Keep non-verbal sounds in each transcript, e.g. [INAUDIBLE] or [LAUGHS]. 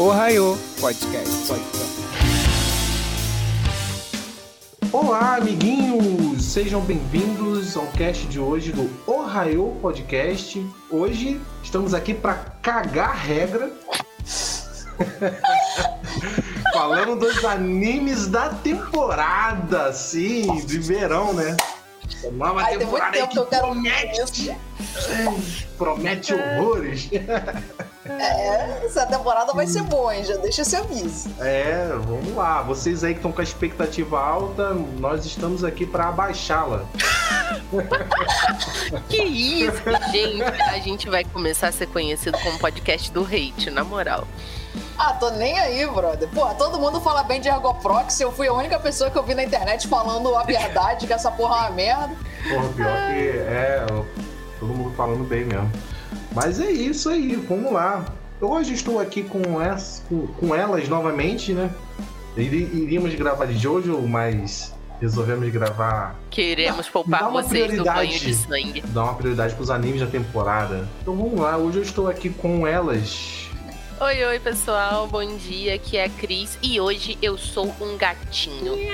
Ohio Podcast. Olá, amiguinhos! Sejam bem-vindos ao cast de hoje do Ohio Podcast. Hoje estamos aqui para cagar regra. [LAUGHS] Falando dos animes da temporada, sim, de verão, né? Nova Ai, tem muito temporada que promete, [LAUGHS] promete horrores. [LAUGHS] É, essa temporada vai ser boa, hein? Já deixa esse aviso. É, vamos lá. Vocês aí que estão com a expectativa alta, nós estamos aqui para abaixá-la. [LAUGHS] Que isso, gente? A gente vai começar a ser conhecido como podcast do hate, na moral. Ah, tô nem aí, brother. Pô, todo mundo fala bem de Ergoproxy. Eu fui a única pessoa que eu vi na internet falando a verdade, que essa porra é uma merda. Porra, pior que é, todo mundo falando bem mesmo. Mas é isso aí, vamos lá. Hoje estou aqui com, essa, com, com elas novamente, né? Iri- Iríamos gravar de Jojo, mas resolvemos gravar, Queremos Dá poupar uma vocês do prioridade. banho de sangue. dar uma prioridade para os animes da temporada. Então vamos lá, hoje eu estou aqui com elas. Oi, oi, pessoal. Bom dia. Aqui é a Cris e hoje eu sou um gatinho. [LAUGHS]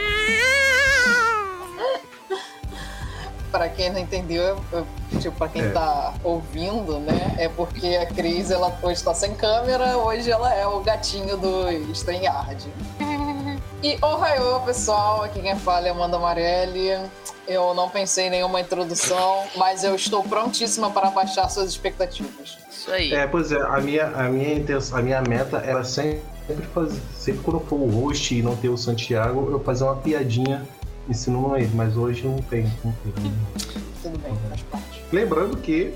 Pra quem não entendeu, eu- tipo, pra quem É. tá ouvindo, né? É porque a Cris, ela hoje tá sem câmera, hoje ela é o gatinho do StreamYard. E ohaiô, pessoal, aqui quem fala é Amanda Marelli. Eu não pensei em nenhuma introdução, mas eu estou prontíssima para baixar suas expectativas. Isso aí. É, pois é, a minha, a minha intenção, a minha meta era sempre fazer, sempre quando eu for o host e não ter o Santiago, eu fazer uma piadinha ensinando ele, mas hoje não tem, não tem. [LAUGHS] Tudo bem, faz parte. Lembrando que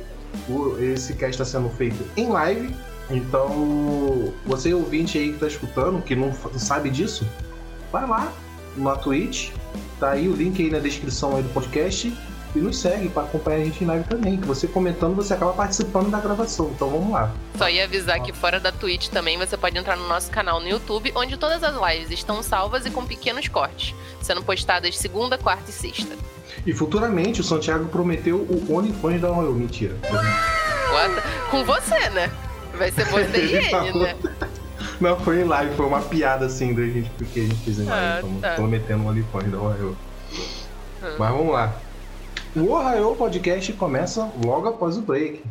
o- esse cast está sendo feito em live, então você ouvinte aí que tá escutando, que não sabe disso, vai lá na Twitch, tá aí o link aí na descrição aí do podcast e nos segue para acompanhar a gente em live também, que você comentando você acaba participando da gravação, então vamos lá. Só ia avisar que fora da Twitch também você pode entrar no nosso canal no YouTube, onde todas as lives estão salvas e com pequenos cortes, sendo postadas segunda, quarta e sexta. E futuramente o Santiago prometeu o OnlyFans da Royal, mentira. What? Com você, né? Vai ser você e [LAUGHS] Ele né? Não, foi em live, foi uma piada assim da gente, porque a gente fez em live, Ah, tá. prometendo um OnlyFans da Ohio. Hum. Mas vamos lá. O Ohio Podcast começa logo após o break.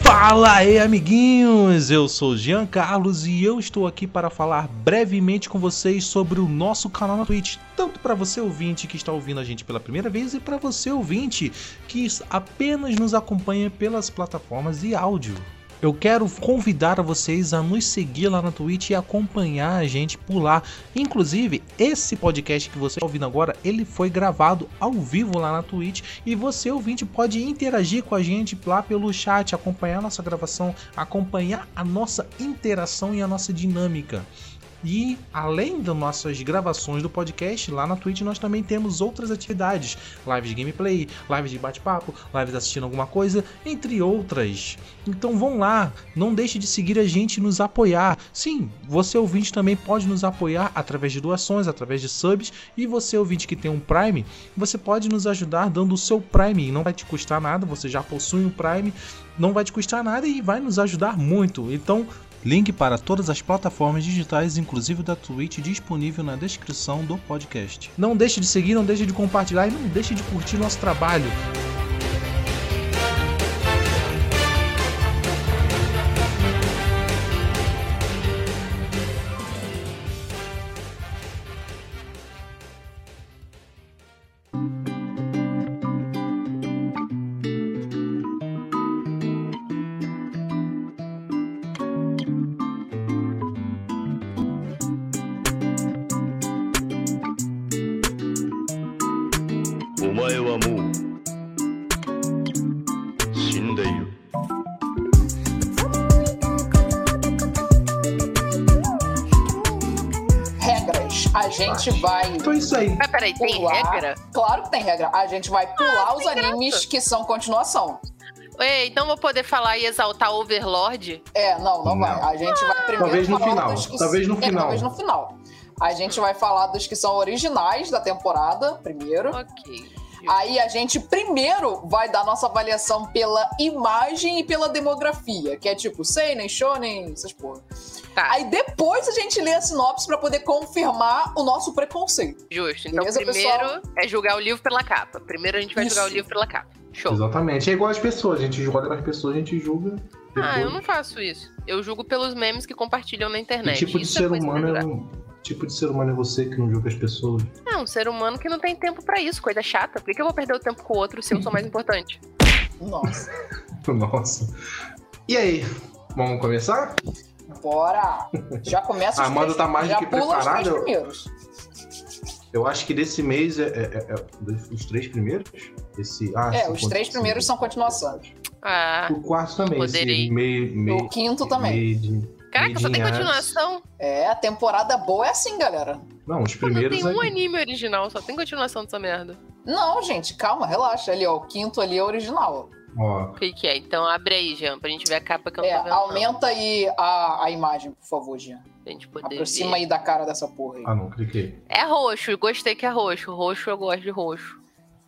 Fala aí, amiguinhos! Eu sou Jean Carlos e eu estou aqui para falar brevemente com vocês sobre o nosso canal na Twitch, tanto para você ouvinte que está ouvindo a gente pela primeira vez e para você ouvinte que apenas nos acompanha pelas plataformas de áudio. Eu quero convidar vocês a nos seguir lá na Twitch e acompanhar a gente por lá. Inclusive, esse podcast que você está ouvindo agora, ele foi gravado ao vivo lá na Twitch e você, ouvinte, pode interagir com a gente lá pelo chat, acompanhar a nossa gravação, acompanhar a nossa interação e a nossa dinâmica. E além das nossas gravações do podcast, lá na Twitch nós também temos outras atividades: lives de gameplay, lives de bate-papo, lives assistindo alguma coisa, entre outras. Então vão lá, não deixe de seguir a gente e nos apoiar. Sim, você ouvinte também pode nos apoiar através de doações, através de subs, e você ouvinte que tem um Prime, você pode nos ajudar dando o seu Prime, não vai te custar nada, você já possui um Prime, não vai te custar nada e vai nos ajudar muito. Então, link para todas as plataformas digitais, inclusive da Twitch, disponível na descrição do podcast. Não deixe de seguir, não deixe de compartilhar e não deixe de curtir nosso trabalho. Isso aí. Mas peraí, tem pular. regra? Claro que tem regra. A gente vai pular os tem graça. animes que são continuação. Ei, então vou poder falar e exaltar Overlord? É, não, não, Não. vai. A gente vai primeiro Talvez no falar final, que talvez no é, final. talvez no final. A gente vai falar dos que são originais da temporada, primeiro. Ok. Aí a gente primeiro vai dar nossa avaliação pela imagem e pela demografia, que é tipo seinen, shonen, essas porra. Tá. Aí depois a gente lê a sinopse pra poder confirmar o nosso preconceito. Justo. Então, Beleza, primeiro é julgar o livro pela capa. Primeiro a gente vai Isso. julgar o livro pela capa. Show. Exatamente. É igual as pessoas. A gente joga nas pessoas, a gente julga. Ah, eu depois. não faço isso. Eu julgo pelos memes que compartilham na Que internet. tipo de Isso ser é humano é um. Tipo de ser humano é você que não julga as pessoas. É um ser humano que não tem tempo pra isso, coisa chata. Por que, que eu vou perder o tempo com o outro se eu sou mais importante? Nossa. [LAUGHS] Nossa. E aí? Vamos começar? Bora! Já começa A os Amanda três, tá mais do já que os preparada. primeiros. Eu acho que desse mês é, é- é- os três primeiros? Esse, ah, É, os três primeiros são continuação. Ah, O quarto também. Poderei. Meio, meio, O quinto também. meio de- caraca, só tem Midinhas. continuação? É, a temporada boa é assim, galera. Não, os Pô, Não primeiros. tem um é- anime original, só tem continuação dessa merda. Não, gente, calma, relaxa. Ali, ó, o quinto ali é original. Ó, O que, que é? Então abre aí, Jean, pra gente ver a capa que eu não É, tô vendo. não. aumenta aí a, a imagem, por favor, Jean. Pra gente poder Aproxima ver. aí da cara dessa porra aí. ah, não, cliquei. É roxo, gostei que é roxo. Roxo eu gosto de roxo.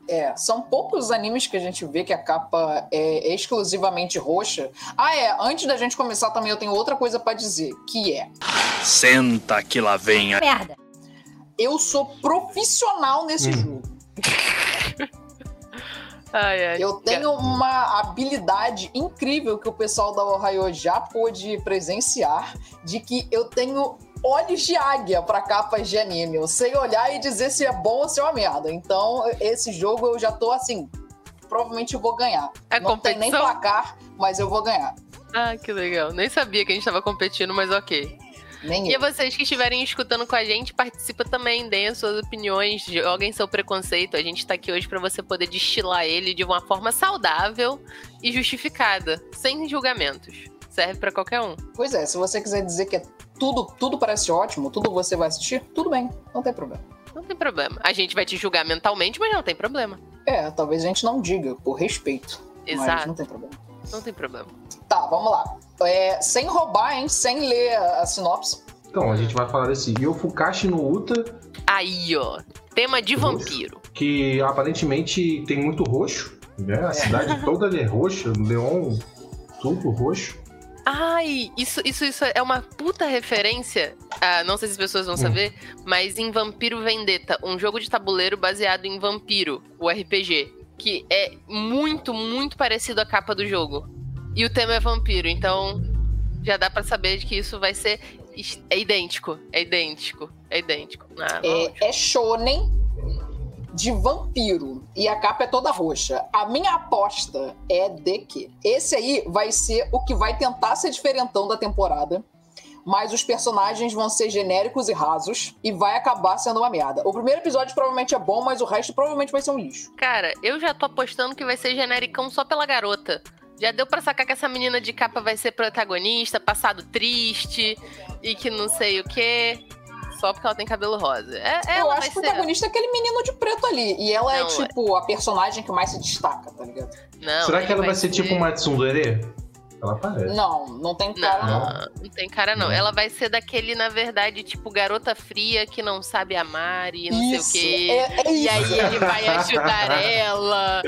É, são poucos animes que a gente vê que a capa é exclusivamente roxa. Ah, é, antes da gente começar também eu tenho outra coisa pra dizer, que é, Senta que lá vem a. Merda. eu sou profissional nesse Hum. jogo. Ai, ai. Eu tenho uma habilidade incrível que o pessoal da Ohio já pôde presenciar, de que eu tenho olhos de águia pra capas de anime. Eu sei olhar e dizer se é bom ou se é uma merda. Então, esse jogo eu já tô assim, provavelmente eu vou ganhar. É Não tem nem competição? placar, mas eu vou ganhar. Ah, que legal. Nem sabia que a gente tava competindo, mas ok. Nem E eu. vocês que estiverem escutando com a gente, participa também, deem as suas opiniões, joguem seu preconceito. A gente tá aqui hoje pra você poder destilar ele de uma forma saudável e justificada, sem julgamentos. Serve pra qualquer um. Pois é, se você quiser dizer que é tudo, tudo parece ótimo, tudo você vai assistir, tudo bem, não tem problema. Não tem problema. A gente vai te julgar mentalmente, mas não tem problema. É, talvez a gente não diga, por respeito. Mas Exato. não tem problema. Não tem problema. Tá, vamos lá. É, sem roubar, hein? Sem ler a sinopse. Então, a gente vai falar desse Yofukashi no Uta, Aí, ó. Tema de vampiro. que aparentemente tem muito roxo. Né? A cidade [LAUGHS] toda ali é roxa, Leon, tudo roxo. Ai, isso, isso, isso é uma puta referência. ah, não sei se as pessoas vão Hum. saber, mas em Vampiro Vendetta, um jogo de tabuleiro baseado em Vampiro, o RPG, que é muito, muito parecido à capa do jogo. E o tema é vampiro, então já dá pra saber de que isso vai ser é idêntico, é idêntico, é idêntico. Ah. É, é shonen de vampiro. E a capa é toda roxa. A minha aposta é de que esse aí vai ser o que vai tentar ser diferentão da temporada. Mas os personagens vão ser genéricos e rasos. E vai acabar sendo uma merda. O primeiro episódio provavelmente é bom, mas o resto provavelmente vai ser um lixo. Cara, eu já tô apostando que vai ser genericão só pela garota. Já deu pra sacar que essa menina de capa vai ser protagonista, passado triste e que não sei o quê. Só porque ela tem cabelo rosa. É, Eu ela acho que o ser. protagonista é aquele menino de preto ali. E ela é, Não, tipo, a personagem que mais se destaca, tá ligado? Não, Será que ela vai ser, tipo uma Tsundere? Ela parece. Não, não tem cara, não. Não, não tem cara não. Não. Ela vai ser daquele, na verdade, tipo, garota fria que não sabe amar e não Isso, sei o quê. é, é E aí ele vai ajudar [LAUGHS] ela,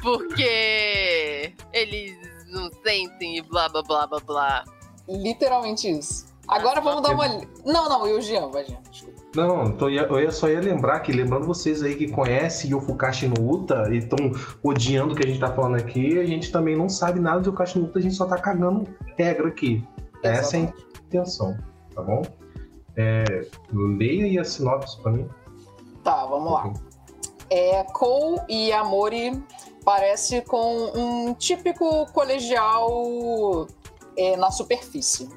porque eles não sentem e blá blá blá blá blá. Literalmente isso. Agora Ah, vamos dar uma. Não, não, e o Jean, vai, Jean. Desculpa. Não, então eu, ia- só ia lembrar que, lembrando vocês aí que conhecem Yofukashi no Uta e estão odiando o que a gente tá falando aqui, a gente também não sabe nada de Yofukashi no Uta, a gente só tá cagando regra aqui. Essa é a Exatamente. intenção, tá bom? É, leia aí a sinopse pra mim. Tá, vamos lá. É, Cole e Amori parece com um típico colegial é, na superfície.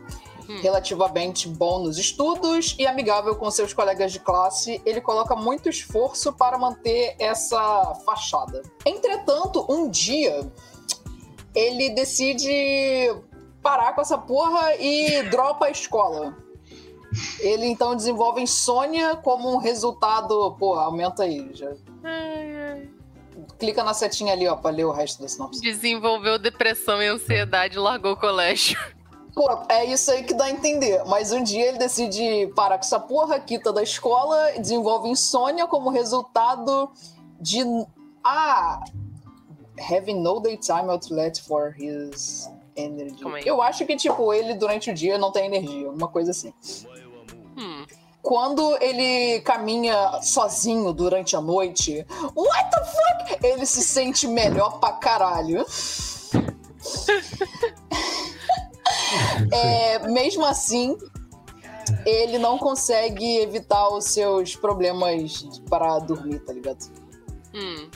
Hum. Relativamente bom nos estudos e amigável com seus colegas de classe, ele coloca muito esforço para manter essa fachada. Entretanto, um dia ele decide parar com essa porra e dropa a escola. Ele então desenvolve insônia como um resultado. Pô, aumenta aí. Já. Clica na setinha ali, ó, pra ler o resto da sinopse. Desenvolveu depressão e ansiedade e largou o colégio. Pô, é isso aí que dá a entender. Mas um dia ele decide parar com essa porra, quita da escola, desenvolve insônia como resultado de Ah! Having no daytime outlet for his energy. Eu acho que, tipo, ele durante o dia não tem energia, uma coisa assim. Hum. Quando ele caminha sozinho durante a noite, what the fuck? Ele se sente melhor pra caralho. [LAUGHS] [LAUGHS] É, mesmo assim, ele não consegue evitar os seus problemas para dormir, tá ligado? Hum.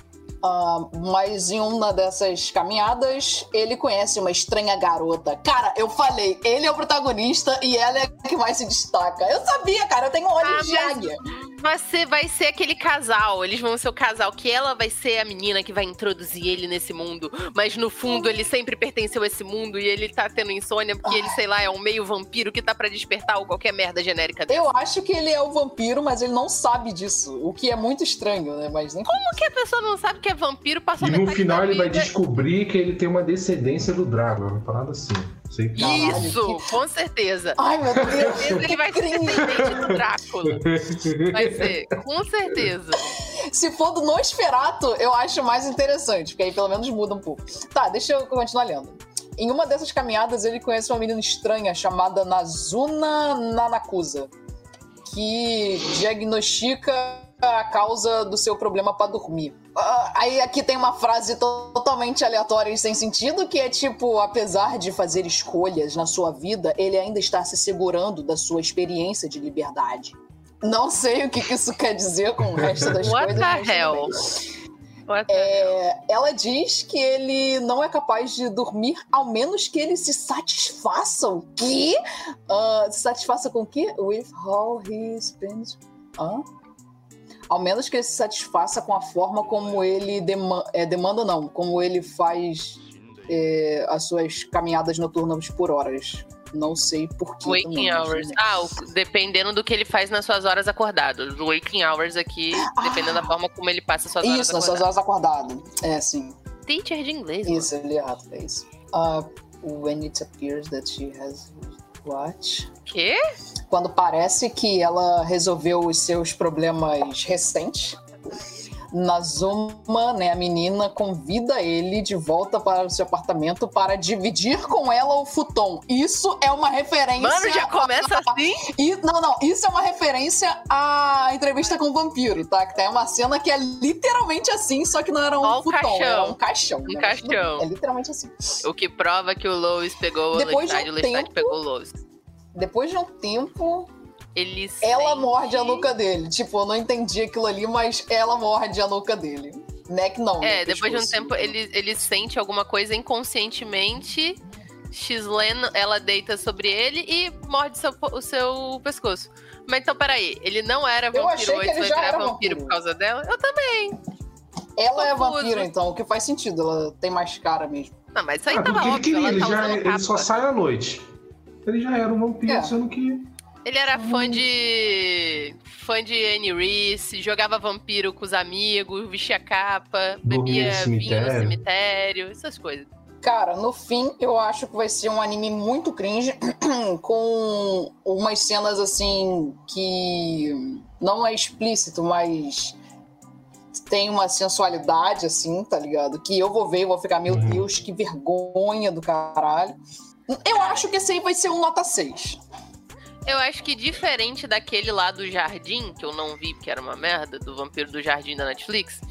Ah, mas em uma dessas caminhadas, ele conhece uma estranha garota. Cara, eu falei, ele é o protagonista e ela é a que mais se destaca. Eu sabia, cara, eu tenho olhos Ah, de mas- águia. Você vai ser aquele casal, eles vão ser o casal, que ela vai ser a menina que vai introduzir ele nesse mundo, mas no fundo ele sempre pertenceu a esse mundo e ele tá tendo insônia porque ele, sei lá, é um meio vampiro que tá pra despertar ou qualquer merda genérica dele. Eu acho que ele é o vampiro, mas ele não sabe disso. O que é muito estranho, né? Mas nem. Como que a pessoa não sabe que é vampiro, passou E no final da ele vai descobrir que ele tem uma descendência do Drácula, uma parada assim. Sei que... Isso, com certeza. Ai, meu Com Deus. certeza ele vai ser descendente do Drácula. Vai ser, com certeza. Se for do Nosferatu, eu acho mais interessante, porque aí pelo menos muda um pouco. Tá, deixa eu continuar lendo. Em uma dessas caminhadas, ele conhece uma menina estranha chamada Nazuna Nanakusa, que diagnostica a causa do seu problema para dormir. Ah, aí aqui tem uma frase to- totalmente aleatória e sem sentido, que é tipo, apesar de fazer escolhas na sua vida, ele ainda está se segurando da sua experiência de liberdade. Não sei o que que isso quer dizer com o resto das [LAUGHS] What coisas. the hell? What the hell? É, ela diz que ele não é capaz de dormir ao menos que ele se satisfaça. O quê? Ah, se satisfaça com o quê? With how he spends. Hã? Ao menos que ele se satisfaça com a forma como ele dema é, demanda, não, como ele faz é, as suas caminhadas noturnas por horas. Não sei por que. Waking também, hours. né? Ah, o- dependendo do que ele faz nas suas horas acordadas. Waking hours aqui, dependendo da forma como ele passa suas horas Isso, nas suas horas acordadas. É, sim. Teacher de inglês. Isso, eu li errado, é isso. Uh, when it appears that she has what? Quê? Quando parece que ela resolveu os seus problemas recentes, Nazuma, né, a menina, convida ele de volta para o seu apartamento para dividir com ela o futon. Isso é uma referência. Mano, já começa assim? [LAUGHS] E, não, não, isso é uma referência à entrevista com o vampiro, tá? Que tem uma cena que é literalmente assim, só que não era um Ó futon, caixão. era um caixão. Um né? Caixão. É literalmente assim. O que prova que o Lois pegou o Lestat e o Lestat pegou o Lois. Depois de um tempo, Ele ela sente- morde a nuca dele. Tipo, eu não entendi aquilo ali, mas ela morde a nuca dele. Neck não. É, depois de um tempo ele, ele sente alguma coisa inconscientemente. Xlen, ela deita sobre ele e morde seu, o seu pescoço. Mas então, peraí, ele não era vampiro antes, ele vai virar era vampiro, vampiro. por causa dela? Eu também. Ela é vampira, então, o que faz sentido. Ela tem mais cara mesmo. Não, mas isso aí Ah, tava óbvio, ele, já, usando ele só sai à noite. Ele já era um vampiro, É. sendo que. Ele era fã de. fã de Annie Reese, jogava vampiro com os amigos, vestia capa, bebia no vinho no cemitério. cemitério, essas coisas. Cara, no fim, eu acho que vai ser um anime muito cringe, [CLEARS THROAT] com umas cenas assim que não é explícito, mas tem uma sensualidade, assim, tá ligado? Que eu vou ver e vou ficar, meu Uhum. Deus, que vergonha do caralho. Eu acho que esse aí vai ser um nota 6. Eu acho que diferente daquele lá do Jardim, que eu não vi porque era uma merda, do Vampiro do Jardim da Netflix,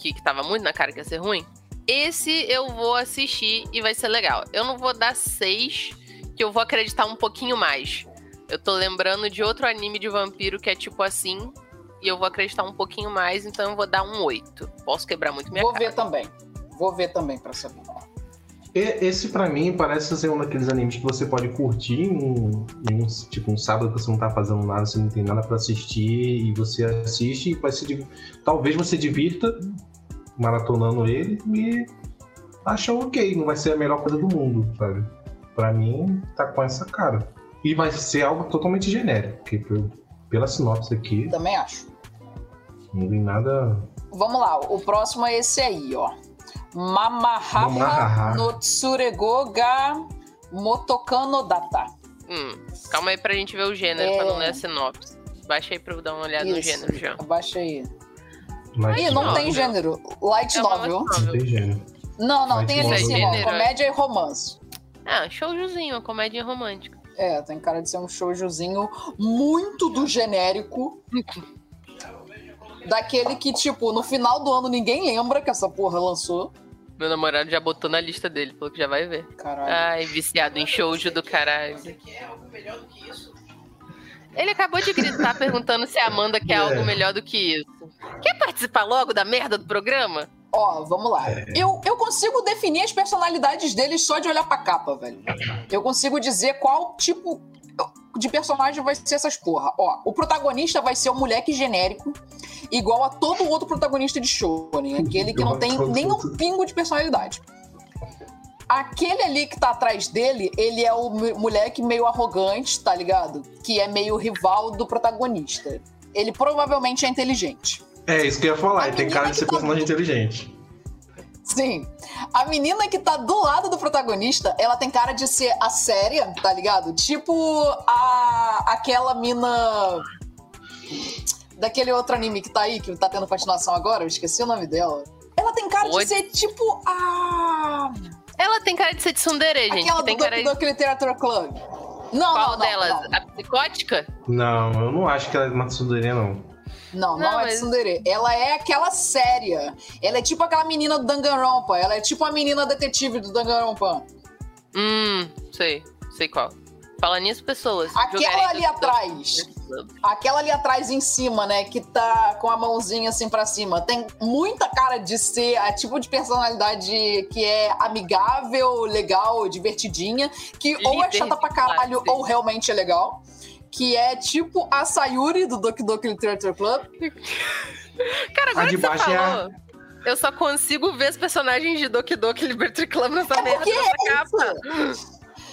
que, que tava muito na cara que ia ser ruim. Esse eu vou assistir e vai ser legal. Eu não vou dar seis, que eu vou acreditar um pouquinho mais. Eu tô lembrando de outro anime de vampiro que é tipo assim, e eu vou acreditar um pouquinho mais, então eu vou dar um oito. Posso quebrar muito minha Vou cara. ver também. Vou ver também pra saber. Esse, pra mim, parece ser um daqueles animes que você pode curtir em um, em um- tipo, um sábado que você não tá fazendo nada, você não tem nada pra assistir, e você assiste e vai se Talvez você divirta maratonando ele e acha ok, não vai ser a melhor coisa do mundo, sabe? Pra mim, tá com essa cara. E vai ser algo totalmente genérico, porque pela sinopse aqui, Também acho. não vi nada. Vamos lá, o próximo é esse aí, ó. Mamahaha no Tsurego ga Motokano Data. Hum, calma aí pra gente ver o gênero, É. pra não ler a sinopse. Baixa aí pra eu dar uma olhada no Isso. gênero já. Abaixa aí. Light Ih, não novel. tem gênero. Light É novel. light Não tem gênero. Não, não, Light tem ali em novel. cima, ó, Gênero. comédia e romance. Ah, showzinho, uma comédia romântica. É, tem cara de ser um showzinho muito do genérico. [LAUGHS] Daquele que, tipo, no final do ano ninguém lembra que essa porra lançou. Meu namorado já botou na lista dele, falou que já vai ver. Caralho. Ai, viciado em shoujo do caralho. Ele acabou de gritar [LAUGHS] perguntando se a Amanda quer É. algo melhor do que isso. Quer participar logo da merda do programa? Ó, vamos lá. Eu, eu consigo definir as personalidades deles só de olhar pra capa, velho. Eu consigo dizer qual tipo de personagem vai ser essas porra. Ó, o protagonista vai ser um moleque genérico, igual a todo outro protagonista de shonen. Aquele que não tem nem um pingo de personalidade. Aquele ali que tá atrás dele, ele é o mo- moleque meio arrogante, tá ligado? Que é meio rival do protagonista. Ele provavelmente é inteligente. É, isso que eu ia falar. Ele tem cara de ser tá- personagem inteligente. Sim. A menina que tá do lado do protagonista, ela tem cara de ser a séria, tá ligado? Tipo a aquela mina daquele outro anime que tá aí, que tá tendo continuação agora, eu esqueci o nome dela. Ela tem cara Oi? de ser tipo a Ela tem cara de ser tsundere, gente. aquela que do tem cara de... Literature Club. Não, Qual não, não, delas? não. A psicótica? Não, eu não acho que ela é uma tsundere, não. Não, não, Não, é mas- tsundere. Ela é aquela séria. Ela é tipo aquela menina do Danganronpa. Ela é tipo a menina detetive do Danganronpa. Hum, sei. Sei qual. Fala nisso, pessoas. Aquela ali atrás. Aquela ali atrás em cima, né? Que tá com a mãozinha assim pra cima. Tem muita cara de ser a tipo de personalidade que é amigável, legal, divertidinha. Que ou é Líder chata pra caralho ou realmente é legal. Que é tipo a Sayuri do Doki Doki Literature Club. Cara, agora que você é falou, eu só consigo ver os personagens de Doki Doki Liberty Club nessa É merda dessa capa.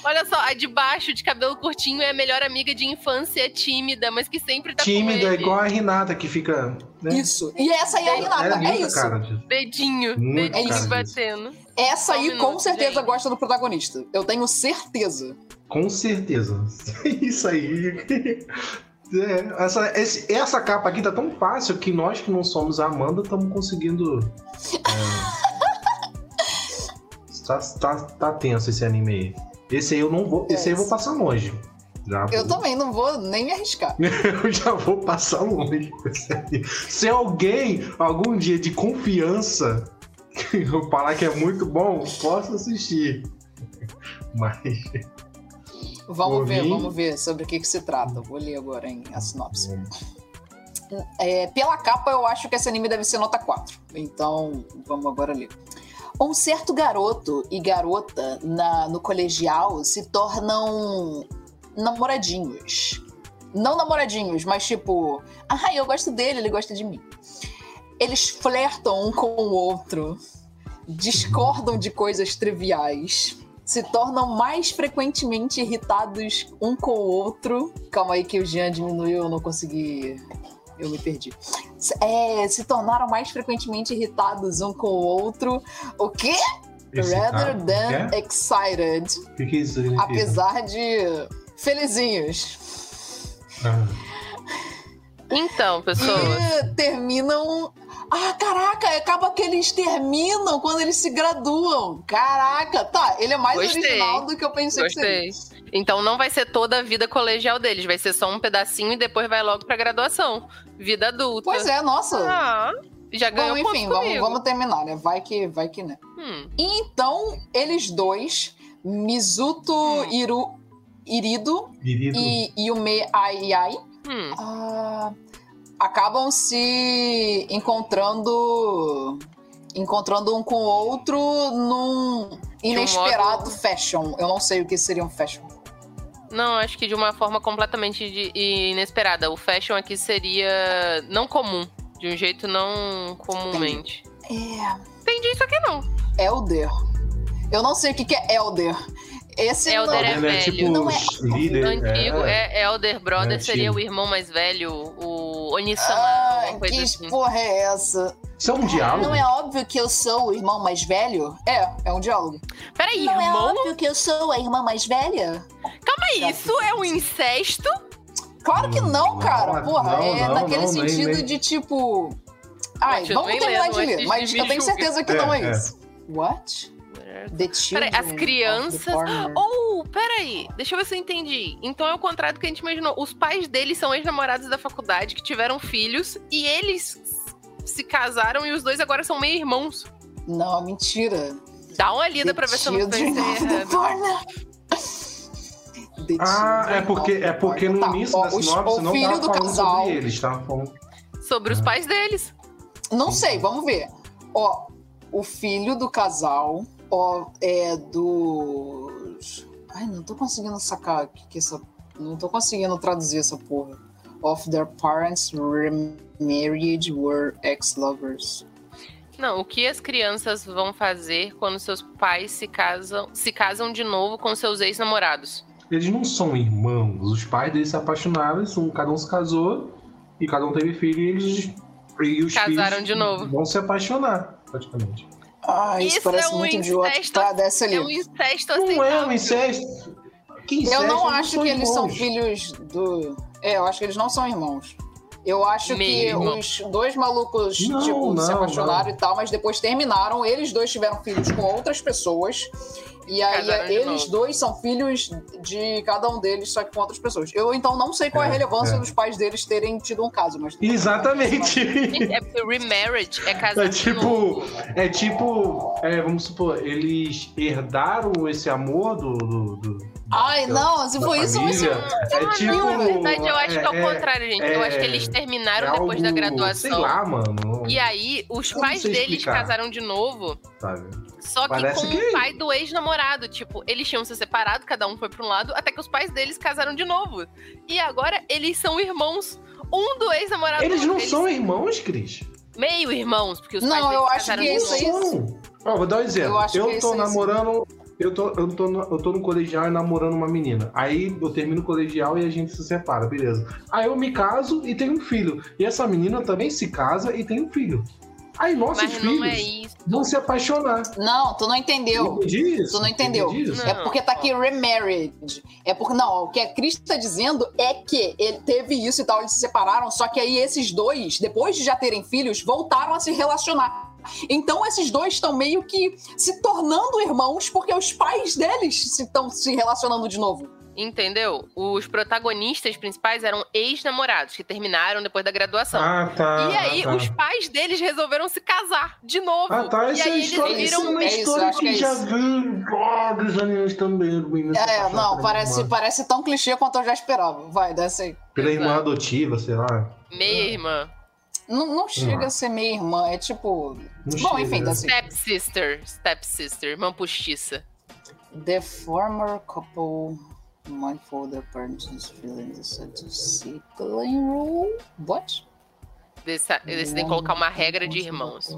Olha só, a de baixo, de cabelo curtinho, é a melhor amiga de infância, tímida, mas que sempre tá Tímida, com é ele. igual a Renata que fica. Né? Isso. E essa aí é a Renata. É muita isso. cara disso. Dedinho, Muito dedinho cara batendo. Essa Só um aí com certeza gosta do protagonista. Eu tenho certeza. Com certeza. [LAUGHS] Isso aí. É, essa, esse- essa capa aqui tá tão fácil que nós que não somos a Amanda estamos conseguindo. é, [LAUGHS] tá, tá, tá tenso esse anime aí. Esse aí eu não vou. Esse aí eu vou passar longe. Já Eu vou- também não vou nem me arriscar. [LAUGHS] eu já vou passar longe. Se alguém, algum dia de confiança, [LAUGHS] eu falar que é muito bom, posso assistir. Mas. Vamos Ouvi. ver, vamos ver sobre o que, que se trata. Vou ler agora em a sinopse. É, pela capa, eu acho que esse anime deve ser nota 4. Então, vamos agora ler. Um certo garoto e garota na, no colegial se tornam namoradinhos. Não namoradinhos, mas tipo, ah, eu gosto dele, ele gosta de mim. Eles flertam um com o outro, discordam de coisas triviais, se tornam mais frequentemente irritados um com o outro. Calma aí que o Jean diminuiu, eu não consegui. Eu me perdi. Se- É, se tornaram mais frequentemente irritados um com o outro. O quê? Rather than excited. O que, que isso significa? Apesar de felizinhos. Ah. Então, pessoas. E terminam. Ah, caraca, acaba que eles terminam quando eles se graduam. Caraca, tá, ele é mais Gostei. original do que eu pensei que seria. Gostei. Então não vai ser toda a vida colegial deles, vai ser só um pedacinho e depois vai logo pra graduação. Vida adulta. Pois é, nossa. Ah, já ganhou Bom, enfim, vamos, vamos terminar, né? Vai que, vai que né. Hum, então, eles dois, Mizuto Hum. Iru, Irido Querido. e Yume Aiai, hum. ah, acabam se encontrando encontrando um com o outro num inesperado modo- fashion. Eu não sei o que seria um fashion. Não, acho que de uma forma completamente de- inesperada. O fashion aqui seria não comum. De um jeito não comumente. É. Entendi isso aqui não. Elder. Eu não sei o que que é Elder. Esse Elder não... é velho. tipo Não é- líder. Antigo é, Elder Brother É seria o irmão mais velho, o Onisama, Ah, coisa que assim. porra é essa? Isso é um diálogo? Não é óbvio que eu sou o irmão mais velho? É, é um diálogo. Peraí, Não é irmão? óbvio que eu sou a irmã mais velha? Calma aí, isso é um incesto? Claro que não, Não, cara. não, Porra, não, é não, naquele não, nem- sentido nem- de tipo. Ai, vamos terminar de ler, mas eu tenho certeza que É, não é, é. isso. What? The children Peraí, as crianças- Ou, peraí, deixa eu ver se eu entendi. Então é o contrário do que a gente imaginou. Os pais deles são ex-namorados da faculdade que tiveram filhos e eles se casaram e os dois agora são meio irmãos. Não, mentira. Dá uma lida The pra ver se eu não pensei errado. Ah, é porque, é porque no Tá, início ó, da os- sinopse o não filho tava do falando casal. sobre eles, tava falando... Sobre os pais deles. Não sei, vamos ver. Ó, o filho do casal, ó, é dos. Ai, não tô conseguindo sacar que, que essa. Não tô conseguindo traduzir essa porra. Of their parents remarried were ex-lovers. Não, o que as crianças vão fazer quando seus pais se casam, se casam de novo com seus ex-namorados? Eles não são irmãos. Os pais deles se apaixonaram, um, cada um se casou e cada um teve filho e eles. E os Casaram filhos de novo. Vão se apaixonar, praticamente. Ah, isso, Isso parece é um muito idiota. incesto- Tá, desce ali. É um incesto Não é aceitável. um incesto. Que incesto? Eu não acho que eles são irmãos. filhos do. É, eu acho que eles não são irmãos. Eu acho Meio que irmão. os dois malucos, Não, tipo, se não, apaixonaram não. e tal, mas depois terminaram. Eles dois tiveram filhos com outras pessoas. E aí Casaram eles dois são filhos de cada um deles, só que com outras pessoas. Eu então não sei qual é, a É, relevância é. dos pais deles terem tido um caso, mas. Exatamente. É porque remarriage é casar É tipo, é tipo, é, vamos supor, eles herdaram esse amor do. do, do- Ai, da- não, se for isso, muito É Ah, tipo, não, na verdade, eu acho que é o é- contrário, gente. eu é- acho que eles terminaram é depois da algo, graduação. Sei lá, mano. E aí, os Eu pais deles explicar. casaram de novo, Sabe? Só que Parece com que- o pai do ex-namorado. Tipo, eles tinham se separado, cada um foi pra um lado, até que os pais deles casaram de novo. E agora eles são irmãos. Um do ex-namorado. Eles não eles- são irmãos, Cris? meio irmãos, porque os Não, pais deles eu acho casaram que de é isso novo. aí. São. Ó, vou dar um exemplo. Eu acho Eu, que é tô isso namorando. Eu tô, eu, tô, no- eu tô no colegial e namorando uma menina. Aí eu termino o colegial e a gente se separa, beleza. Aí eu me caso e tenho um filho. E essa menina também se casa e tem um filho. Aí nossos Mas filhos não é isso. vão se apaixonar. Não, tu não entendeu. Entendi isso. Tu não entendeu. Não. É porque tá aqui remarried. É porque, não, o que a Cris tá dizendo é que ele teve isso e tal, eles se separaram, só que aí esses dois, depois de já terem filhos, voltaram a se relacionar. Então esses dois estão meio que se tornando irmãos porque os pais deles estão se relacionando de novo. Entendeu? Os protagonistas principais eram ex-namorados que terminaram depois da graduação. Ah, tá. e aí, ah, tá. os pais deles resolveram se casar de novo. Ah, tá. e Essa é a aí, eles história, viram. isso é uma É isso, história acho que que é já isso. vi em vários animes também. É, não, parece, irmã. parece tão clichê quanto eu já esperava. Vai, desce aí. Pela irmã Exato. adotiva, sei lá. Meia irmã. Não, não chega Não. a ser meia irmã, é tipo. Não Bom, chega, enfim, né? desce aí. Step sister. Step sister. Irmã postiça. The former couple mindful their parents' feelings such a sibling rule. What? Eles eles têm que colocar uma regra de irmãos.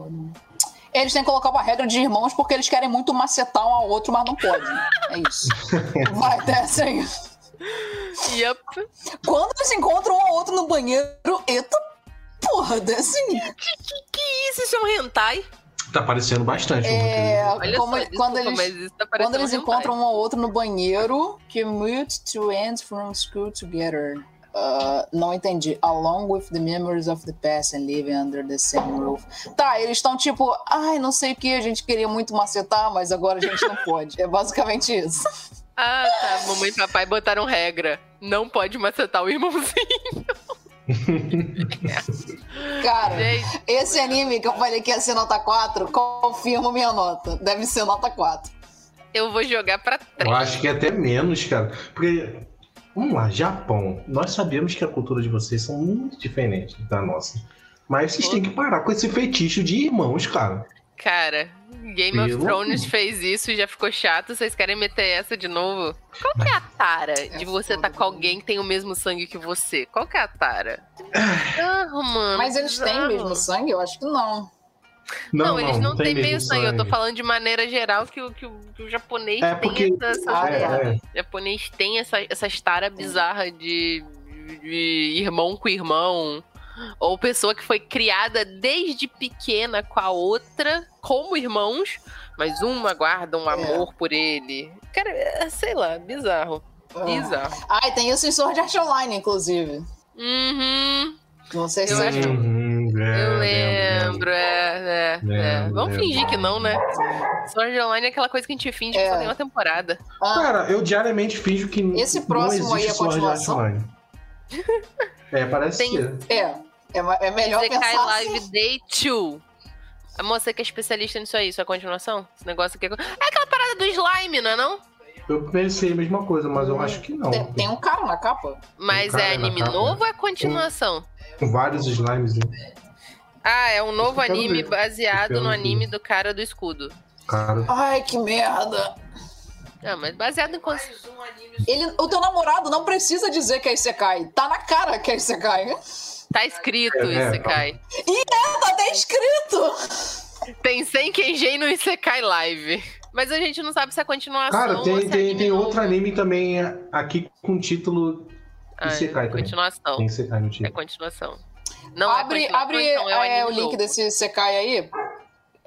Eles têm que colocar uma regra de irmãos porque eles querem muito macetar um ao outro, mas não pode. É isso. [LAUGHS] Vai, desce aí. Yup. Quando eles encontram um ao outro no banheiro, eita porra, desce aí. Isso, isso é um hentai? Tá aparecendo bastante. É, Olha como- só, quando desculpa, eles, mas isso tá quando eles encontram um ao outro no banheiro, commute to end from school together. Uh, não entendi. Along with the memories of the past and living under the same roof. Tá, eles estão tipo, ai, não sei o que, a gente queria muito macetar, mas agora a gente não pode. É basicamente isso. [LAUGHS] Ah, tá. Mamãe e papai botaram regra. Não pode macetar o irmãozinho. [LAUGHS] [LAUGHS] Cara, Gente, esse anime que eu falei que ia ser nota 4, confirmo minha nota. Deve ser nota 4. eu vou jogar pra Eu trás. acho que é até menos, cara. Porque, vamos lá, Japão. Nós sabemos que a cultura de vocês são muito diferente da nossa. Mas vocês têm que parar com esse fetiche de irmãos, cara. Cara, Game of Thrones fez isso e já ficou chato. Vocês querem meter essa de novo? Qual que é a tara de você estar com alguém que tem o mesmo sangue que você? Qual que é a tara? Ah, mano. Mas eles têm bizarro. mesmo sangue? Eu acho que não. Não, eles não, têm mesmo meio sangue. Eu tô falando de maneira geral que, o- que, o, que o japonês É tem porque- essa. essa- Ah, É, tá. é. O japonês tem essa, essa tara bizarra de, de irmão com irmão. Ou pessoa que foi criada desde pequena com a outra, como irmãos, mas uma guarda um amor por ele. Cara, é, sei lá, bizarro. Bizarro. Ah, e tem isso em Sword Art Online, inclusive. Uhum. Não sei se Eu acho-. Uhum, Eu lembro, é, é, é. Lembro, Vamos lembro. fingir que não, né? Sword Online é aquela coisa que a gente finge que É. só tem uma temporada. Ah, Cara, eu diariamente finjo que Esse não próximo aí existe é a Sword Art continuação? Online. [LAUGHS] É, parece Tem- ser. é. É, é melhor Zekai pensar Live assim. Day 2. A moça que é especialista nisso aí, isso é a continuação? Esse negócio aqui é... é aquela parada do slime, não é não? Eu pensei a mesma coisa, mas eu acho que não. Tem, tem um cara na capa. Mas cara é anime novo ou é continuação? Com vários slimes, né? Ah, é um novo anime ver. baseado no ver. anime do cara do escudo. Cara. Ai, que merda. Ah, mas baseado em... cons- Ele, o teu namorado não precisa dizer que é Isekai. Tá na cara que é Isekai. Tá escrito É, é, Isekai. Tá até escrito. Tem 100 Kenjin no Isekai Live. Mas a gente não sabe se é continuação Cara, ou tem, se é tem, tem outro anime também aqui com título Ah, Isekai é também. continuação. Tem Isekai no É título. continuação. Não abre é continuação, abre então, é o, é, o link novo. desse Isekai aí.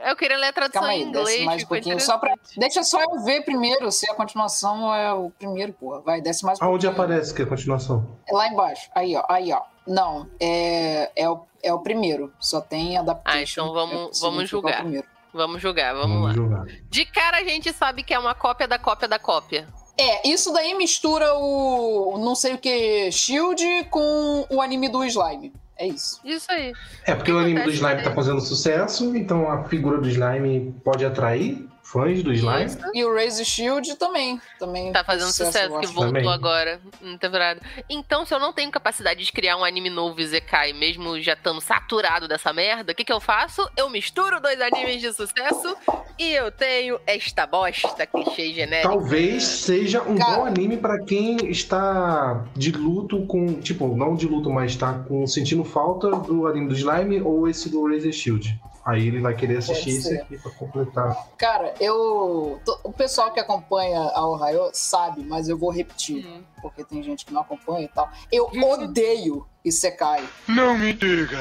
Eu queria ler a tradução Calma aí, em inglês. mais um pouquinho. Só pra... Deixa só eu ver primeiro se a continuação ou é o primeiro, porra. Vai, desce mais um Aonde pouquinho. aparece que é a continuação? É lá embaixo. Aí, ó. Aí, ó. Não, é, é, o, é o primeiro. Só tem adaptation. Ah, então vamos- É vamos o julgar. Vamos julgar, vamos lá. jogar. De cara a gente sabe que é uma cópia da cópia da cópia. É, isso daí mistura o não sei o que Shield com o anime do Slime. É isso. Isso aí. É porque O o anime do slime é- tá fazendo sucesso, então a figura do slime pode atrair fãs do slime. E o Raise Shield também. também Tá fazendo sucesso, eu que voltou Também. agora na temporada. Então, se eu não tenho capacidade de criar um anime novo Zekai, mesmo já estando saturado dessa merda, o que, que eu faço? Eu misturo dois animes de sucesso e eu tenho esta bosta clichê genérica. Talvez seja um Cara. bom anime pra quem está de luto com. Tipo, não de luto, mas tá com, sentindo falta do anime do slime ou esse do Razor Shield. Aí ele vai querer assistir ser. aqui pra completar. Cara, eu. O pessoal que acompanha a Ohio sabe, mas eu vou repetir. Hum. Porque tem gente que não acompanha e tal. Eu odeio Isekai. Não me diga.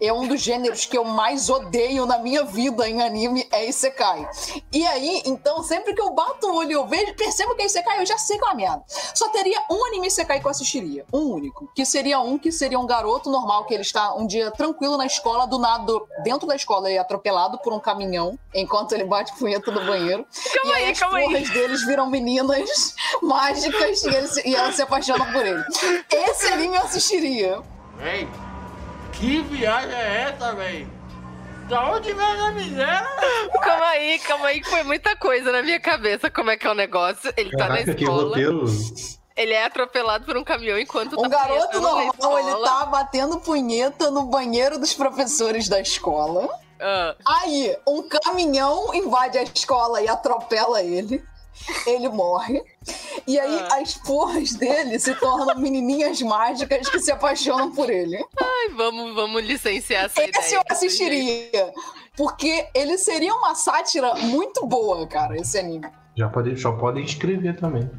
É um dos gêneros que eu mais odeio na minha vida em anime é Isekai. E aí, então, sempre que eu bato o olho e eu vejo, percebo que é Isekai, eu já sei que é uma merda. Só teria um anime Isekai que eu assistiria. Um único. Que seria um que seria um garoto normal, que ele está um dia tranquilo na escola, do nada, dentro da escola, ele é atropelado por um caminhão, enquanto ele bate punheta no banheiro. Calma e aí, aí, as calma aí. porras deles viram meninas [LAUGHS] mágicas e, ele se- e elas se apaixonam por ele. Esse anime eu assistiria. Véi, que viagem é essa, véi? Da onde vem essa miséria? Calma aí, calma aí, que foi muita coisa na minha cabeça. Como é que é o negócio? Ele tá na Caraca, que escola, roteiro. ele é atropelado por um caminhão enquanto Um tá garoto normal, ele tá batendo punheta no banheiro dos professores da escola. Ah, Aí, um caminhão invade a escola e atropela ele. Ele morre. E aí, Ah. as porras dele se tornam menininhas mágicas que se apaixonam por ele. ai, vamos, vamos licenciar essa ideia. Esse eu desse jeito. assistiria. Porque ele seria uma sátira muito boa, cara, esse anime. Já pode, já podem escrever também.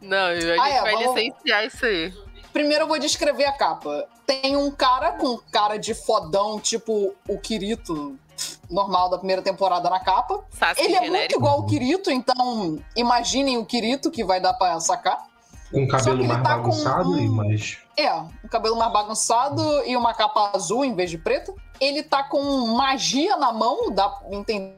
Não, a gente Ah, é, vai vamos- licenciar isso aí. Primeiro eu vou descrever a capa. Tem um cara com cara de fodão, tipo o Kirito normal da primeira temporada na capa. Sasuke Ele é muito genérico. igual o Kirito, então imaginem o Kirito que vai dar pra sacar. Com o Só que cabelo ele mais tá com bagunçado um- e mais. É, um cabelo mais bagunçado e uma capa azul em vez de preta. Ele tá com magia na mão, dá pra entender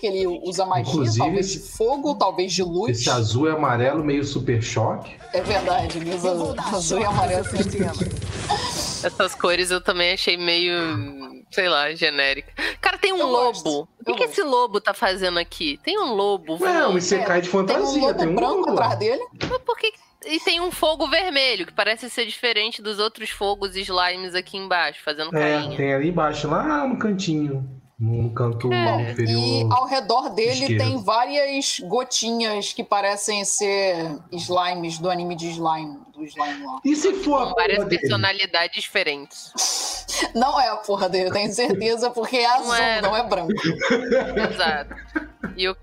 que ele usa magia, Inclusive, talvez esse- de fogo, talvez de luz. Esse azul e amarelo meio super choque. É verdade, ele usa azul e amarelo. [LAUGHS] Essas cores eu também achei meio, sei lá, genérica. Cara, tem um Eu lobo. gosto, O que, que esse lobo tá fazendo aqui? Tem um lobo Não, voando. você cai de Tem um fantasia, lobo tem um branco lobo atrás lá. dele. Mas por que... E tem um fogo vermelho, que parece ser diferente dos outros fogos e slimes aqui embaixo, fazendo É, carinha. tem ali embaixo, lá no cantinho. No canto É. E inferior. ao redor dele esquerdo. tem várias gotinhas que parecem ser slimes do anime de slime, do slime lá. E se for a Com várias personalidades diferentes. [LAUGHS] Não é a porra dele, tenho certeza, porque é azul, é. não é branco. [LAUGHS] Exato. E o.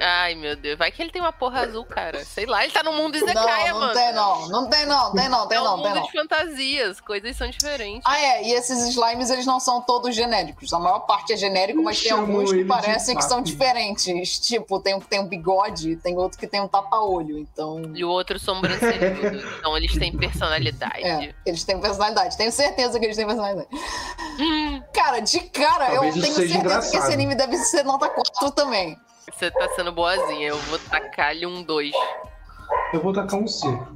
Ai, meu Deus. Vai que ele tem uma porra azul, cara. Sei lá, ele tá no mundo Izekai, Não, não mano. tem não, não tem não, tem não, tem é um não, tem mundo não. de fantasias. Coisas são diferentes. Ah, é, e esses slimes eles não são todos genéricos. A maior parte é genérico, mas tem alguns que parecem que são diferentes. Tipo, tem um que tem um bigode, tem outro que tem um tapa-olho. Então, E o outro sobrancelhudo. então eles têm personalidade. é, eles têm personalidade. Tenho certeza que eles têm personalidade. Hum, [LAUGHS] Cara, de cara, Talvez eu tenho certeza que engraçado. esse anime deve ser nota 4 também. Você tá sendo boazinha. Eu vou tacar-lhe um 2. Eu vou tacar um 5.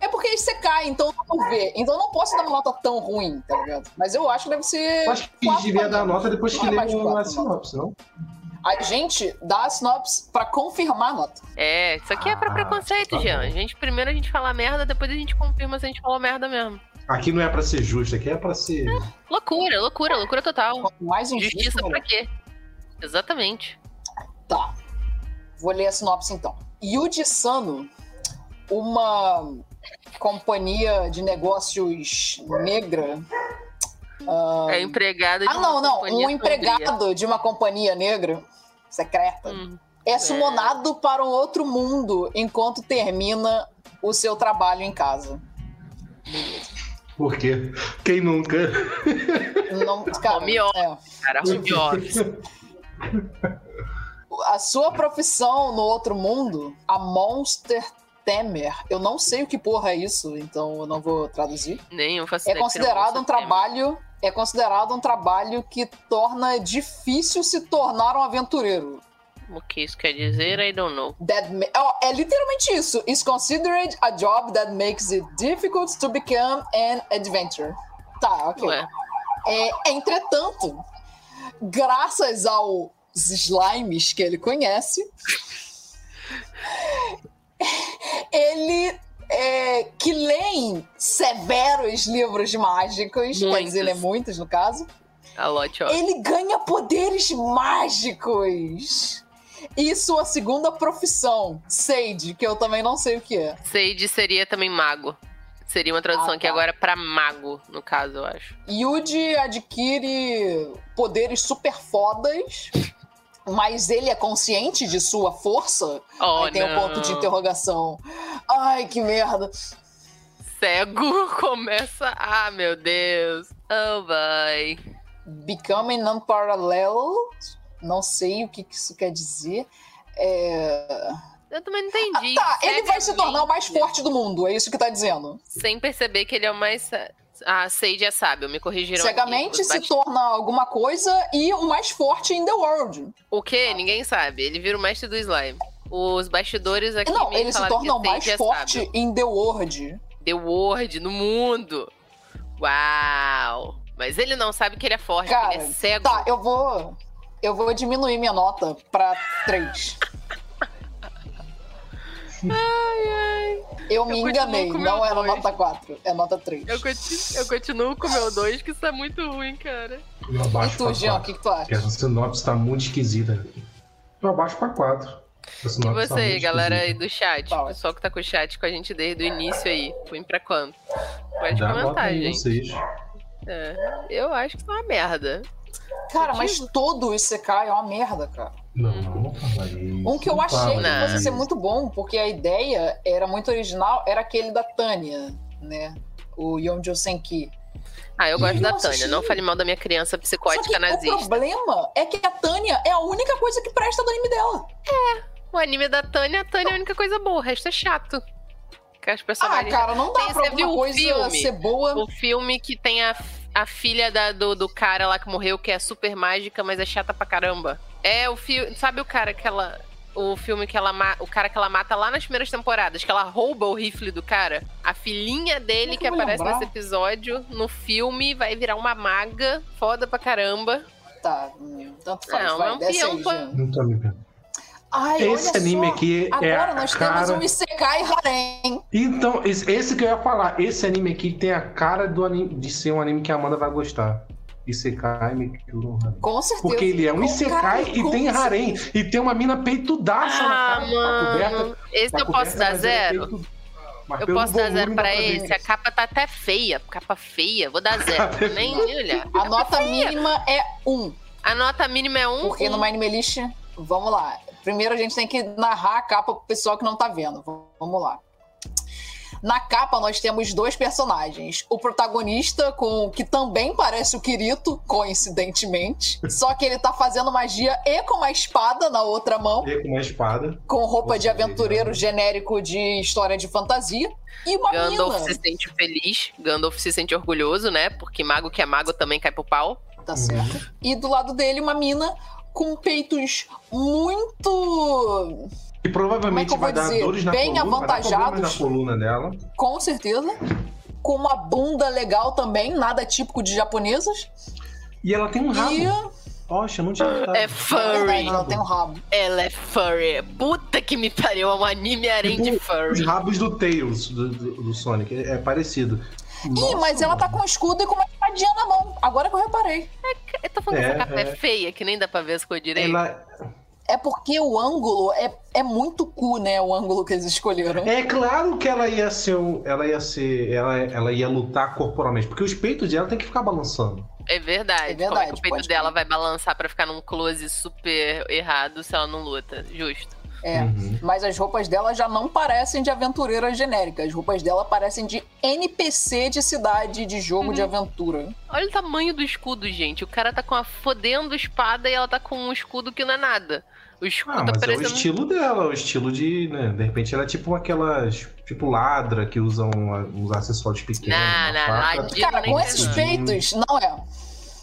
É porque aí você cai, então eu não vou ver. Então eu não posso dar uma nota tão ruim, tá ligado? Mas eu acho que deve ser. Eu acho que quatro devia pra dar mim. nota depois que Não é lê uma sinopse, não? A gente dá a sinopse pra confirmar a nota. É, isso aqui é pra Ah, preconceito, tá Jean. A gente, primeiro a gente fala merda, depois a gente confirma se a gente falou merda mesmo. Aqui não é pra ser justo, aqui é pra ser. Loucura, loucura, loucura total. Mais injusto, Justiça pra quê? Exatamente. Tá. Vou ler a sinopse então. Yuji Sano, uma companhia de negócios negra. ah, É empregada de ah, uma não, não. companhia Um sombria. empregado de uma companhia negra secreta Hum, é sumonado para um outro mundo enquanto termina o seu trabalho em casa. Por quê? Quem nunca? Não, cara, Home office. é. cara, home office. [LAUGHS] a sua profissão no outro mundo, a Monster Temer, eu não sei o que porra é isso, então eu não vou traduzir. Nem eu faço É considerado um trabalho, é considerado um trabalho que torna difícil se tornar um aventureiro. O que isso quer dizer, I don't know. That oh, é literalmente isso. Is considered a job that makes it difficult to become an adventurer. Tá, ok. É, entretanto, graças aos slimes que ele conhece, ele é, que leem severos livros mágicos, quer Muitos. dizer, ele é muitos no caso, a lote, ó. ele ganha poderes mágicos. E sua segunda profissão, Sage, que eu também não sei o que é. Sage seria também mago. Seria uma tradução Ah, aqui tá. agora pra mago, no caso, eu acho. Yuji adquire poderes super fodas, mas ele é consciente de sua força? Oh, Aí tem um ponto de interrogação. Ai, que merda. Cego [LAUGHS] começa. Ah, meu Deus. Oh, vai. Becoming unparalleled? Não sei o que que isso quer dizer. É... Eu também não entendi. Tá, ele vai se tornar o mais forte do mundo, é isso que tá dizendo. Sem perceber que ele é o mais. Ah, Sage é sábio, me corrigiram. Cegamente se torna alguma coisa e o mais forte in the world. O quê? Ninguém sabe. Ele vira o mestre do slime. Os bastidores aqui Não, ele se torna o que mais é forte sábio. in the world. The World, no mundo. Uau! Mas ele não sabe que ele é forte, que Cara, ele é cego. Tá, eu vou. Eu vou diminuir minha nota pra 3. Eu me Eu continuo enganei, não era dois. nota 4, é nota 3. Eu, conti- eu continuo com o meu 2, que isso é muito ruim, cara. Eu E abaixo tu, pra Jean, o 4. que, que tu acha? Essa sinopse tá muito esquisita. Eu abaixo pra 4. E você, galera aí do chat, Tá o pessoal que tá com o chat com a gente desde o início aí, foi pra quanto? Pode Dá comentar, aí gente. vocês. É, eu acho que tá uma merda. Cara, mas todo o Isekai é uma merda, cara. Não, isso. Um que eu achei que fosse isso. ser muito bom, porque a ideia era muito original, era aquele da Tânia, né? O Yonjo Senki. Ah, eu gosto Eu da assisti. Tânia. Não fale mal da minha criança Só que psicótica o nazista. problema é que a Tânia é a única coisa que presta do anime dela. O anime da Tânia, a Tânia é a única coisa boa, o resto é chato. Que as Ah, personagens. cara, não dá Tem- pra alguma o coisa filme? ser boa. O filme que tem a, a filha da- do, do cara lá que morreu, que é super mágica, mas é chata pra caramba. É o filme. Sabe o cara que ela. O filme que ela O cara que ela mata lá nas primeiras temporadas, que ela rouba o rifle do cara. A filhinha dele é que vou aparece lembrar? nesse episódio, no filme, vai virar uma maga foda pra caramba. Tá, tanto faz. Não, vai, é um desce aí, peão, Jean. Não tô me. Ai, Esse olha anime só. aqui é Agora a nós cara... temos um Isekai Harem. Então, esse, esse que eu ia falar. Esse anime aqui tem a cara do anime, de ser um anime que a Amanda vai gostar. Isekai Mikuro Harem. Com certeza. Porque ele é um Isekai e tem harém. E tem uma mina peitudaça Ah, na cara. Tá coberta, mano. Esse tá eu posso coberta, dar é zero? peitu- mas Eu posso dar zero pra esse. A capa tá até feia. Capa feia. Vou dar zero. Nem olhar. A nota mínima é 1. A nota mínima é um. Porque um. no My Anime List, vamos lá. Primeiro a gente tem que narrar a capa pro pessoal que não tá vendo. Vamos lá. Na capa nós temos dois personagens. O protagonista, com que também parece o Kirito, coincidentemente. só que ele tá fazendo magia e com uma espada na outra mão, E com uma espada. com roupa de aventureiro né? genérico de história de fantasia. E uma Gandalf mina. se sente feliz, Gandalf se sente orgulhoso, né? Porque mago que é mago também cai pro pau. Tá certo. E do lado dele, uma mina com peitos muito. E provavelmente Como é que vai vou dar dizer? dores na Bem coluna. avantajados. na coluna dela. Com certeza. Com uma bunda legal também, nada típico de japonesas. E ela tem um rabo. E. Poxa, não tinha notado. É É furry. ela tem um rabo. Ela é furry. Puta que me pariu, é um anime harém de Os furry. rabos do Tails, do, do- do Sonic, é, é parecido. Ih, Nossa, mas ela tá com um escudo e com uma espadinha na mão. Agora que eu reparei. Eu tô falando que É, essa capa é. é. feia, que nem dá pra ver as cores direito. Ela... É porque o ângulo é, é muito cu, né? O ângulo que eles escolheram. É claro que ela ia ser. um- Ela ia ser. Ela, ela ia lutar corporalmente. Porque os peitos dela tem que ficar balançando. É verdade. É verdade, Como é que o peito dela vai balançar pra ficar num close super errado se ela não luta? Justo. É. Uhum. Mas as roupas dela já não parecem de aventureira genérica. As roupas dela parecem de NPC de cidade, de jogo Uhum. de aventura. Olha o tamanho do escudo, gente. O cara tá com a fodendo espada e ela tá com um escudo que não é nada. O escudo Ah, tá mas é o estilo dela, o estilo de. Né, de repente ela é tipo aquelas. Tipo ladra que usam uns acessórios pequenos. Não, não, Cara, nem com esses peitos, não é.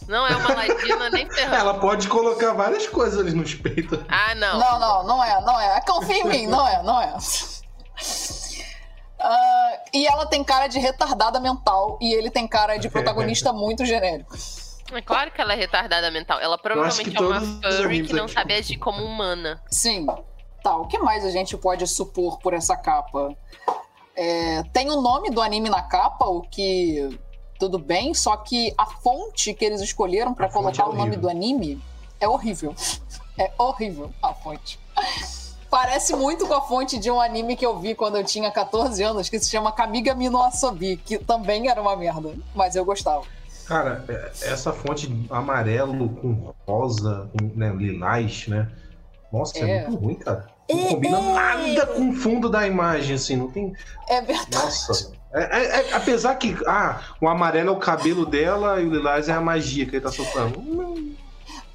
Não é uma ladina nem ferrando. Ela pode colocar várias coisas ali nos peitos. Ah, não. Não, não, não é, não é. Confia em mim, não é, não é. [LAUGHS] Ah, e ela tem cara de retardada mental e ele tem cara de [LAUGHS] protagonista muito genérico. É claro que ela é retardada mental. Ela provavelmente é uma furry que não aqui- sabe agir como humana. Sim. Tá, o que mais a gente pode supor por essa capa? É, tem o nome do anime na capa, o que tudo bem, só que a fonte que eles escolheram pra A fonte colocar é o nome do anime é horrível. [LAUGHS] É horrível a fonte. Parece muito com a fonte de um anime que eu vi quando eu tinha 14 anos, que se chama Kamiga Mino Asobi, que também era uma merda, mas eu gostava. Cara, é- essa fonte amarelo com rosa, com né, lilás, né? Nossa, é. É. muito ruim, cara. Não É, combina é. nada com o fundo da imagem, assim, não tem. É verdade. Nossa. É- é- apesar que, ah, o amarelo é o cabelo dela e o lilás é a magia que ele tá soltando.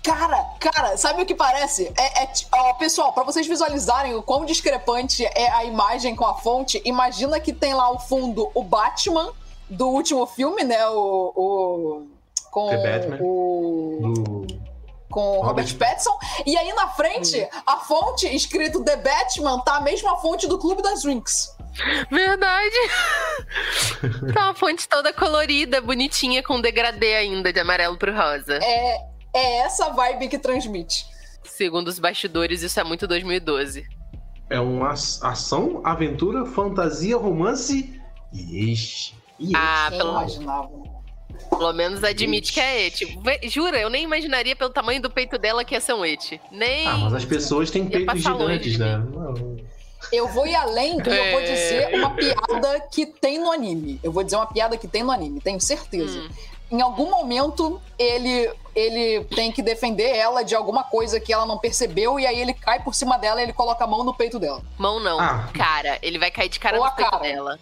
Cara, cara, sabe o que parece? É, é ó, pessoal, pra vocês visualizarem o quão discrepante é a imagem com a fonte, imagina que tem lá ao fundo o Batman do último filme, né? O. o com The Batman. o. Do... Com o Robert Robert- Pattinson. E aí na frente, a fonte escrito The Batman tá a mesma fonte do Clube das Drinks. Verdade. [LAUGHS] tá uma fonte toda colorida, bonitinha, com degradê ainda, de amarelo pro rosa. É, é essa vibe que transmite. Segundo os bastidores, isso é muito 2012. É uma as- ação, aventura, fantasia, romance e este. E Ah, Quem pelo, imaginava? pelo menos admite que é eti. Vê- Jura, eu nem imaginaria pelo tamanho do peito dela que ia ser um eti. Nem. Ah, mas as pessoas têm peitos gigantes, né? Não. Eu vou ir além e eu vou É. dizer uma piada que tem no anime. Eu vou dizer uma piada que tem no anime, tenho certeza. Hum. Em algum momento, ele, ele tem que defender ela de alguma coisa que ela não percebeu, e aí ele cai por cima dela e ele coloca a mão no peito dela. Mão não. Ah. Cara, ele vai cair de cara Ou no a peito cara. dela.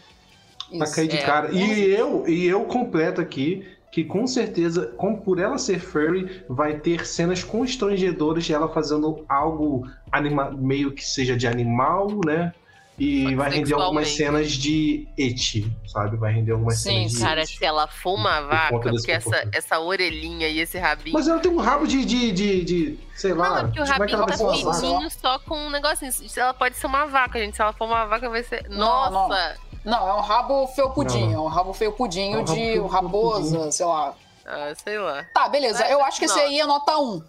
Pra cair de é. cara. E eu, e eu completo aqui que com certeza, como por ela ser furry, vai ter cenas constrangedoras de ela fazendo algo anima meio que seja de animal, né? E que vai render algumas cenas de eti, sabe? Vai render algumas Sim, cenas de Cara, eti. se ela for uma vaca, porque essa, essa orelhinha e esse rabinho. Mas ela tem um rabo de, de, de, de- sei lá. Não, é porque o é que rabinho ela tá fininho só com um negocinho. Se Ela pode ser uma vaca, gente. Se ela for uma vaca, vai ser. Não, Nossa! Não, é um rabo felpudinho, Não, é um rabo felpudinho É um rabo de raposa, sei lá. Ah, sei lá. Tá, beleza. Mas, Eu acho que esse não. aí é nota 1.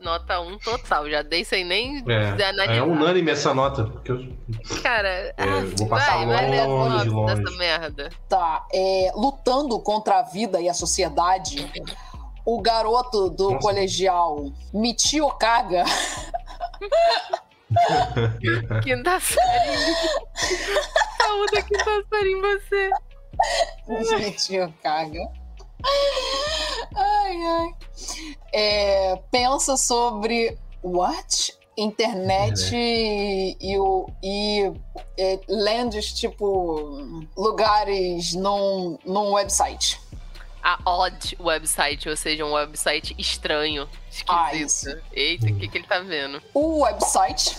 Nota 1 total. Já dei sem nem É, analisar. é unânime essa nota. Porque eu, Cara, ah, vou passar vai, vai ler longe, longe. dessa merda. Tá, é, lutando contra a vida e a sociedade, o garoto do Nossa. colegial Michio Kaga [LAUGHS] [LAUGHS] Quinta série. Saúde quinta série em você. Michio Kaga. Ai, ai. É, pensa sobre. What? internet e, e, o- e, é, lands, tipo, lugares num, num website. A odd website, ou seja, um website estranho, Ah, esquisito. Eita, o que, que ele tá vendo? O website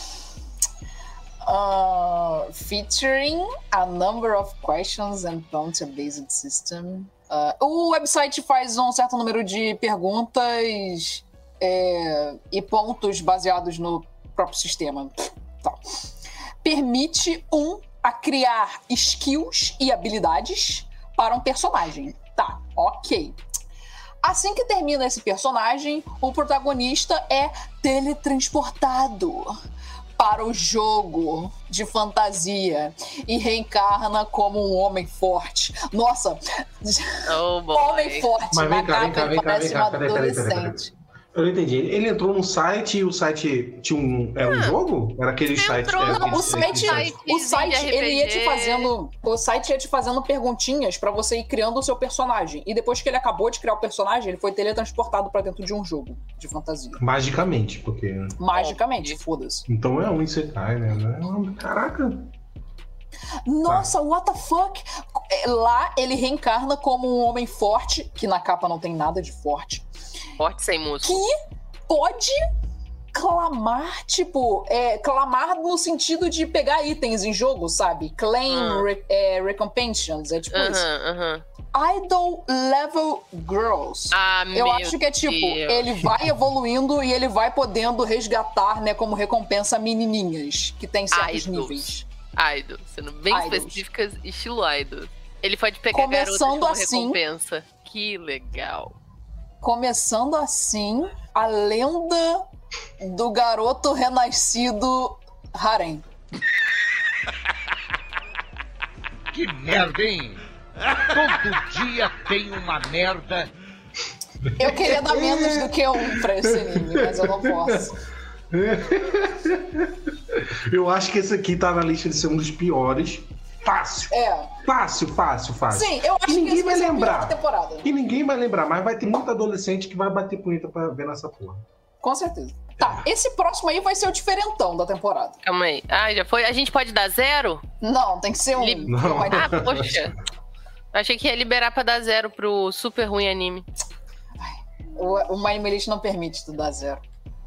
uh, featuring a number of questions and prompt-based system. Uh, o website faz um certo número de perguntas é, e pontos baseados no próprio sistema. Tá. Permite um a criar skills e habilidades para um personagem. Tá, ok. Assim que termina esse personagem, o protagonista é teletransportado para o jogo de fantasia e reencarna como um homem forte. Nossa, Oh, [LAUGHS] homem forte Mas na vem cá, vem cá, vem cá, parece vem cá. uma Peraí, peraí, peraí, peraí. adolescente. Eu não entendi. Ele entrou num site e o site tinha um. É um jogo? Era aquele site. entrou- é, Não, o site, site o site ele ia te fazendo, o site ia te fazendo perguntinhas pra você ir criando o seu personagem. E depois que ele acabou de criar o personagem, ele foi teletransportado pra dentro de um jogo de fantasia. Magicamente, porque. Magicamente, foda-se. Então é um Isekai, né? É- Caraca. Nossa, what the fuck? É, Lá ele reencarna como um homem forte, que na capa não tem nada de forte, Forte sem músculo. que pode clamar, tipo, é, clamar no sentido de pegar itens em jogo, sabe? Claim Ah. re- é, recompensations, é tipo isso. Aham, aham. Idol Level Girls. Ah, Eu acho que é tipo, Deus. ele vai evoluindo e ele vai podendo resgatar, né, como recompensa menininhas que tem certos Idols. níveis. Idol, sendo bem Idols. específicas, estilo idol. Ele pode pegar Começando garotas como assim- recompensa. Que legal. Começando assim, a lenda do garoto renascido Harem. Que merda, hein? Todo dia tem uma merda. Eu queria dar menos do que um pra esse anime, mas eu não posso. Eu acho que esse aqui tá na lista de ser um dos piores. Fácil. É. Fácil, fácil, fácil. Sim, eu acho E ninguém que vai lembrar. da temporada. E ninguém vai lembrar, mas vai ter muito adolescente que vai bater punheta pra ver nessa porra. Com certeza. Tá, esse próximo aí vai ser o diferentão da temporada. Calma aí. Ah, já foi? A gente pode dar zero? Não, tem que ser um. Li- Não. Vai- Ah, poxa. Achei que ia liberar pra dar zero pro super ruim anime. O, o My não permite tu dar zero.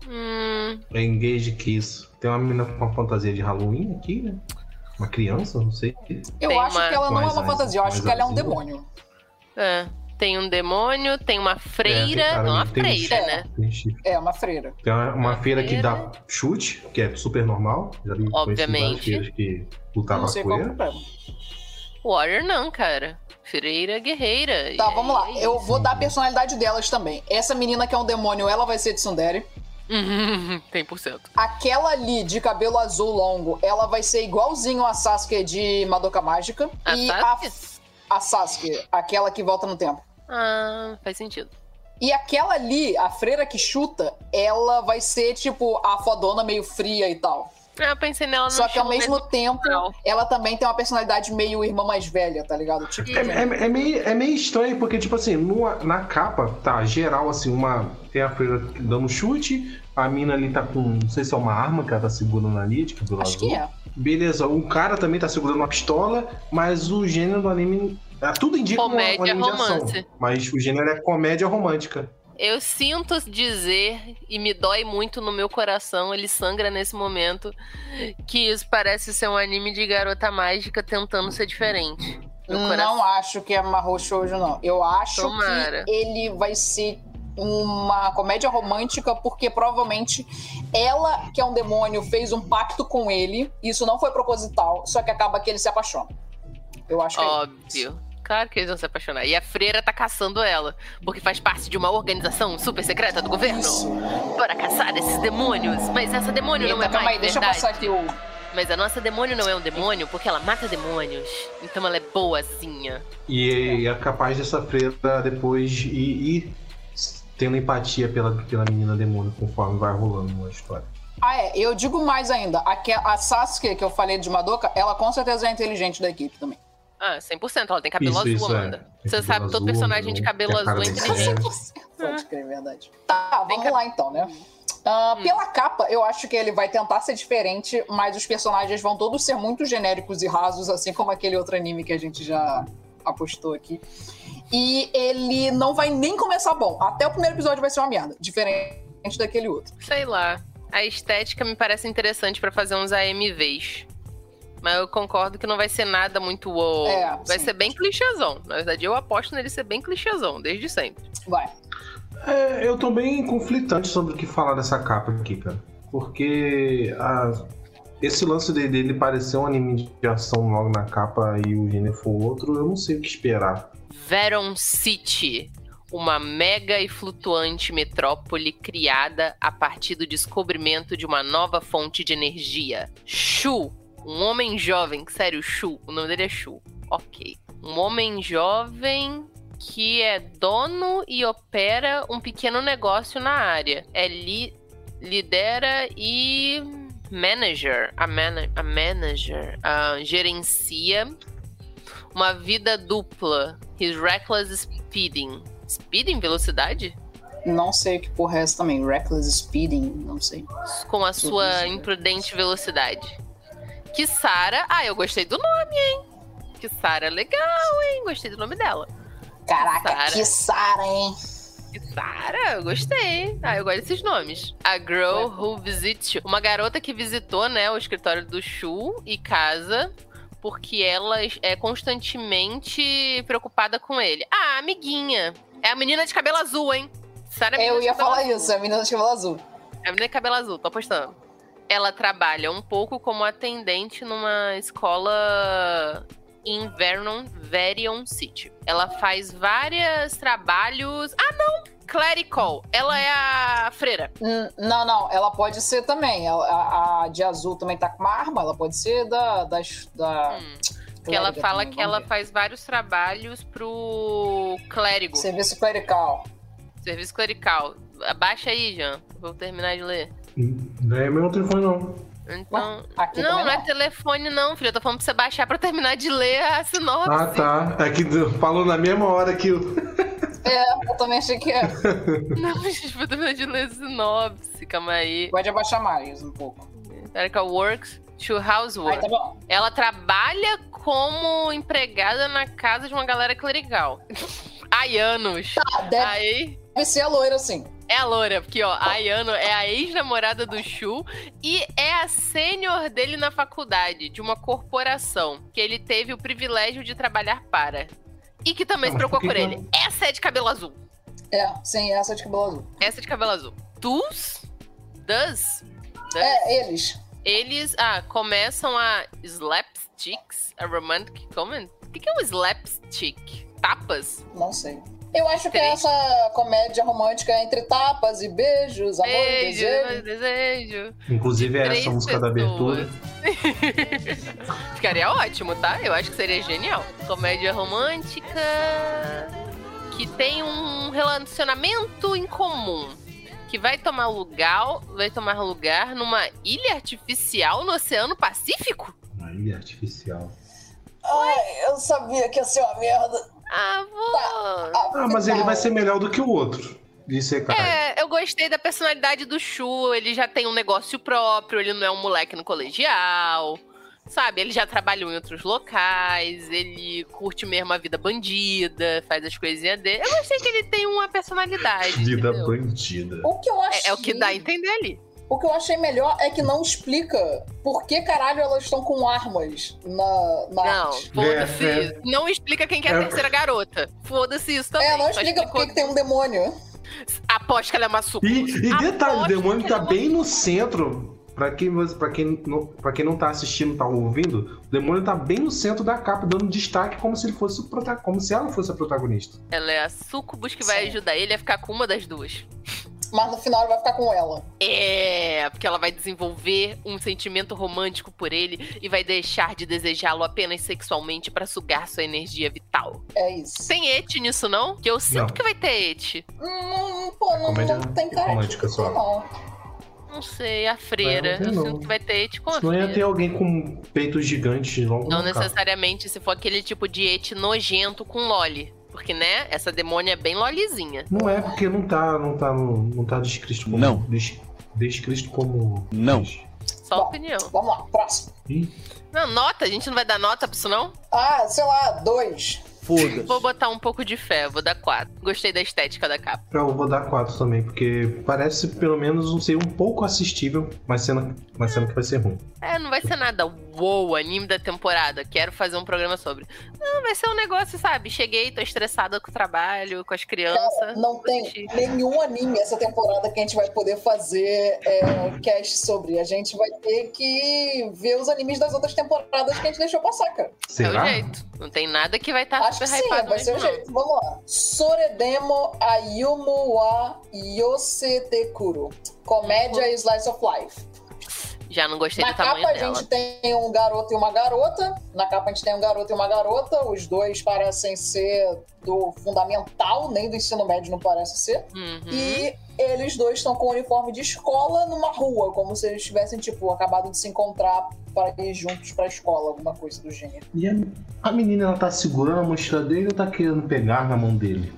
Hum, É Engage Kiss. Tem uma menina com uma fantasia de Halloween aqui, né? Uma criança, não sei. Eu Tem acho uma- que ela não é Mais uma azul, fantasia, eu acho que ela é um demônio. é. Tem um demônio, tem uma freira. É, tem não, uma um freira, né? Tem chifre. É, uma freira. Tem uma, uma Uma feira que dá chute, que é super normal. Já vi Obviamente. feiras que lutavam não sei qual é o capoeira. problema. Warrior não, cara. Freira guerreira. Tá, vamos lá. aí- Eu vou dar a personalidade delas também. Essa menina que é um demônio, ela vai ser de Sundere. [LAUGHS] Tem por cento. Aquela ali de cabelo azul longo, ela vai ser igualzinho a Sasuke de Madoka Mágica. A e Sasuke? a, a Sasuke, aquela que volta no tempo. Ah, faz sentido. E aquela ali, a freira que chuta, ela vai ser tipo a fodona meio fria e tal. Ah, eu pensei nela no Só que ao mesmo tempo, ela também tem uma personalidade meio irmã mais velha, tá ligado? Tipo, É, é- é meio, é meio estranho, porque, tipo assim, numa- na capa, tá, geral, assim, uma. Tem a freira dando chute, a mina ali tá com. Não sei se é uma arma que ela tá segurando ali, de cabelo acho azul. que é. Beleza, o cara também tá segurando uma pistola, mas o gênero do anime. é, Tudo indica uma- Comédia, de ação. romance. Mas o gênero é comédia romântica. Eu sinto dizer, e me dói muito no meu coração, ele sangra nesse momento, que isso parece ser um anime de garota mágica tentando ser diferente. Meu Não acho que é Mahou Shoujo, não. Eu acho Tomara. que ele vai ser uma comédia romântica, porque provavelmente ela, que é um demônio, fez um pacto com ele. Isso não foi proposital, só que acaba que ele se apaixona. Eu acho que é Óbvio. Claro que eles vão se apaixonar. E a freira tá caçando ela, porque faz parte de uma organização super secreta do governo isso. para caçar esses demônios. Mas essa demônio não é Eita, calma mais aí, deixa eu verdade. passar aqui o. Mas a nossa demônio não é um demônio porque ela mata demônios. Então ela é boazinha. E é capaz dessa freira depois ir, ir tendo empatia pela, pela menina demônio conforme vai rolando a história. Ah, é. Eu digo mais ainda. Aque- A Sasuke, que eu falei de Madoka, ela com certeza é a inteligente da equipe também. Ah, 100%. Ela tem cabelo Isso, azul, isso, é. Amanda. Tem Você sabe, todo azul, personagem de cabelo a azul é inteligente. Zé. Pode crer, é verdade. Tá, vamos lá então, né? Ah, Pela capa, eu acho que ele vai tentar ser diferente, mas os personagens vão todos ser muito genéricos e rasos, assim como aquele outro anime que a gente já apostou aqui. E ele não vai nem começar bom. Até o primeiro episódio vai ser uma merda, diferente daquele outro. Sei lá. A estética me parece interessante pra fazer uns AMVs. Mas eu concordo que não vai ser nada muito wow. É, vai sim. ser bem clichêzão. Na verdade, eu aposto nele ser bem clichêzão, desde sempre. Vai. É, eu tô bem conflitante sobre o que falar dessa capa aqui, cara. Porque a- esse lance dele, dele parecer um anime de ação logo na capa e o gênero for outro, eu não sei o que esperar. Veron City. Uma mega e flutuante metrópole criada a partir do descobrimento de uma nova fonte de energia. Shu, um homem jovem, sério, Shu, o nome dele é Shu. Ok. Um homem jovem que é dono e opera um pequeno negócio na área. É li lidera e manager, a, mana a manager, ah, gerencia uma vida dupla. His reckless speeding. Speeding? Velocidade? Não sei o que porra é essa também. Reckless Speeding, não sei. Com a sua Velocidade. imprudente velocidade. Que Sara. Ah, eu gostei do nome, hein? Que Sara legal, hein? Gostei do nome dela. Caraca, que Sara, hein? Eu gostei. Ah, eu gosto desses nomes. A girl who visits you. Uma garota que visitou, né, o escritório do Shu e casa porque ela é constantemente preocupada com ele. Ah, amiguinha. É a menina de cabelo azul, hein? Sara é menina Eu ia falar azul. isso, a menina de cabelo azul. É a menina de cabelo azul, tô apostando. Ela trabalha um pouco como atendente numa escola em Vernon, Verion City. Ela faz vários trabalhos. Ah, não! Clerical. Ela é a freira. Hum, Não, não, ela pode ser também. Ela- A, a de azul também tá com uma arma, ela pode ser da. das- da Hum, que ela fala também, que ela ver. faz vários trabalhos pro clérigo. Serviço clerical. Serviço clerical. Abaixa aí, Jean. Vou terminar de ler. Não é meu telefone, não. Então. Aqui não, não é telefone, não, filho. Eu tô falando pra você baixar pra eu terminar de ler a sinopse. Ah, tá. É que falou na mesma hora que o. [LAUGHS] É, eu também achei que é. Não, [LAUGHS] gente, vou terminar de ler a sinopse. Calma aí. Pode abaixar mais um pouco. Clerical Works to Housework. tá bom. Ela trabalha como empregada na casa de uma galera clerical. [LAUGHS] Ayanos. Tá, deve Aí. ser a loira, assim. É a Loura, porque, ó, a Ayano é a ex-namorada do Shu e é a sênior dele na faculdade, de uma corporação, que ele teve o privilégio de trabalhar para. E que também se por preocupou por ele. Essa é de cabelo azul. É, sim, essa de cabelo azul. Essa é de cabelo azul. Tus? Das? Das? É, eles. Eles, ah, começam a slapsticks, a romantic comment. O que, que é um slapstick? Tapas? Não sei. Eu acho que é essa comédia romântica entre tapas e beijos, amor e Beijo, desejo. desejo. Inclusive é essa música da pessoas. abertura. [LAUGHS] Ficaria ótimo, tá? Eu acho que seria genial. Comédia romântica que tem um relacionamento em comum. Que vai tomar lugar, vai tomar lugar numa ilha artificial no Oceano Pacífico? Uma ilha artificial. Ai, eu sabia que ia ser uma merda. Ah, vou. Ah, mas ele vai ser melhor do que o outro. Isso é caralho. É, eu gostei da personalidade do Shu. Ele já tem um negócio próprio, ele não é um moleque no colegial. Sabe, ele já trabalhou em outros locais, ele curte mesmo a vida bandida, faz as coisinhas dele. Eu gostei que ele tem uma personalidade. Vida entendeu? bandida. O que eu achei. É, é o que dá a entender ali. O que eu achei melhor é que não explica por que caralho elas estão com armas na, na Não, arte. foda-se É, é. isso. Não explica quem que é a É. terceira garota. Foda-se isso também. É, não explica por que tem um demônio. Aposto que ela é uma sucubus. E, e detalhe, o demônio que tá ela é uma bem no centro. Pra quem, pra, quem não, pra quem não tá assistindo, tá ouvindo, o demônio tá bem no centro da capa, dando destaque como se ele fosse como se ela fosse a protagonista. Ela é a sucubus que vai Sim. ajudar ele a ficar com uma das duas. Mas no final ele vai ficar com ela. É, porque ela vai desenvolver um sentimento romântico por ele e vai deixar de desejá-lo apenas sexualmente pra sugar sua energia vital. É isso. Tem et nisso, não? Que eu sinto Não. que vai ter et. Hum, pô, não, Comédia não tem cara romântica de só. não. Não sei, a freira. Vai, não eu não. sinto que vai ter et com a Senão ia ter alguém com peitos gigantes logo Não necessariamente se for aquele tipo de et nojento com loli. Porque, né, essa demônia é bem lolizinha. Não é porque não tá, não tá, não tá descrito como. Não. des- descrito como. Não. Só Bom. opinião. Vamos lá, próximo. Ih, Não, nota, a gente não vai dar nota pra isso, não? Ah, sei lá, dois. Foda-se. Vou botar um pouco de fé, vou dar 4. Gostei da estética da capa. Eu vou dar 4 também, porque parece pelo menos um ser um pouco assistível, mas sendo, mas sendo que vai ser ruim. É, não vai ser nada uou, anime da temporada. Quero fazer um programa sobre. Não, vai ser um negócio, sabe? Cheguei, tô estressada com o trabalho, com as crianças. Não tem assistir. nenhum anime essa temporada que a gente vai poder fazer é, cast sobre. A gente vai ter que ver os animes das outras temporadas que a gente deixou passar, cara. É Será? o jeito. Não tem nada que vai estar Acho que super sim, hypado vai ser o jeito. Vamos lá. Soredemo Ayumu wa Yosetekuru. Comédia e Slice of Life. Já não gostei Na do tamanho capa a dela. gente tem um garoto e uma garota. Na capa a gente tem um garoto e uma garota. Os dois parecem ser do fundamental, nem do ensino médio não parece ser. Uhum. E eles dois estão com uniforme de escola numa rua, como se eles tivessem, tipo, acabado de se encontrar para ir juntos pra escola, alguma coisa do gênero. E a, a menina, ela tá segurando a mochila dele ou tá querendo pegar na mão dele?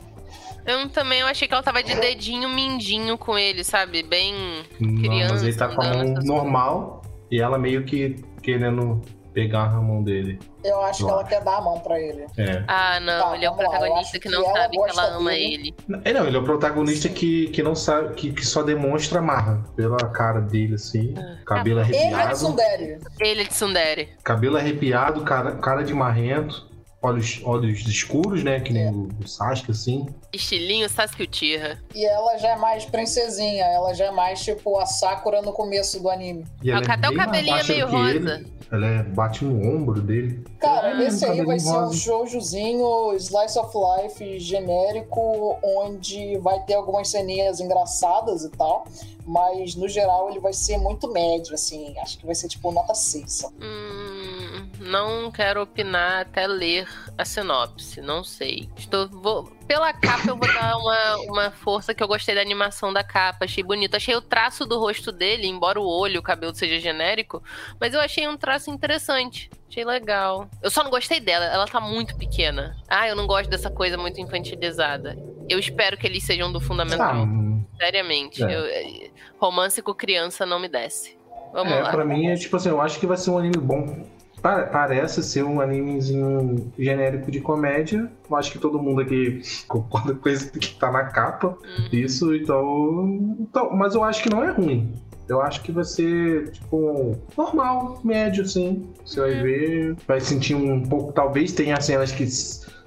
Eu também eu achei que ela tava de dedinho mindinho com ele, sabe? Bem. Não, Criança, mas ele tá com a mão normal e ela meio que querendo pegar na mão dele. Eu acho que ela quer dar a mão pra ele. É. Ah, não, Tá, ele é o protagonista que que não ela sabe que ela ama dele. ele. É, não, ele é o protagonista que, que não sabe, que, que só demonstra marra pela cara dele, assim. Cabelo Ele é de arrepiado. Sundere. Ele é de Sundere. Cabelo arrepiado, cara, cara de marrento, olhos, olhos escuros, né? Que nem o, o Sasuke, assim. Estilinho Sasuke Uchiha. E ela já é mais princesinha, ela já é mais tipo a Sakura no começo do anime. E ela Até é o cabelinho é meio rosa. ele. Ela é, bate no ombro dele. Cara, Hum, esse aí vai ser um shoujozinho Slice of Life genérico, onde vai ter algumas ceninhas engraçadas e tal, mas no geral ele vai ser muito médio, assim. Acho que vai ser tipo nota 6. só. Hum, não quero opinar até ler a sinopse, não sei. Estou, vou- pela capa eu vou dar uma, uma força que eu gostei da animação da capa, achei bonito. Achei o traço do rosto dele, embora o olho, o cabelo seja genérico, mas eu achei um traço interessante. Achei legal. Eu só não gostei dela, ela tá muito pequena. Ah, eu não gosto dessa coisa muito infantilizada. Eu espero que eles sejam do Ah, fundamental, hum, seriamente. É. Eu- eh, romance com criança não me desce. Vamos é, lá. pra mim é tipo assim, eu acho que vai ser um anime bom. Pa- Parece ser um animezinho genérico de comédia. Eu acho que todo mundo aqui [LAUGHS] concorda com isso que tá na capa. Hum. Isso, então, então. Mas eu acho que não é ruim. Eu acho que vai ser, tipo, normal, médio, sim. Você vai ver, vai sentir um pouco. Talvez tenha cenas que,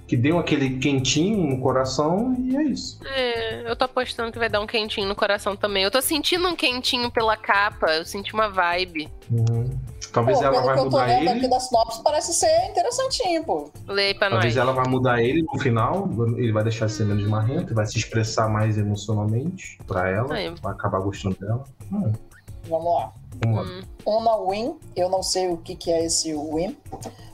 que dêem aquele quentinho no coração, e é isso. É, eu tô apostando que vai dar um quentinho no coração também. Eu tô sentindo um quentinho pela capa, eu senti uma vibe. Uhum. Talvez Pô, ela vai mudar ele. aqui da sinopse, parece ser interessantinho, pô. Lei pra Talvez nós. ela vai mudar ele no final, ele vai deixar de ser menos marrento, vai se expressar mais emocionalmente pra ela, Aí. vai acabar gostando dela. Hum, Vamos lá. vamos lá. Hum, Uma Win, eu não sei o que, que é esse Win,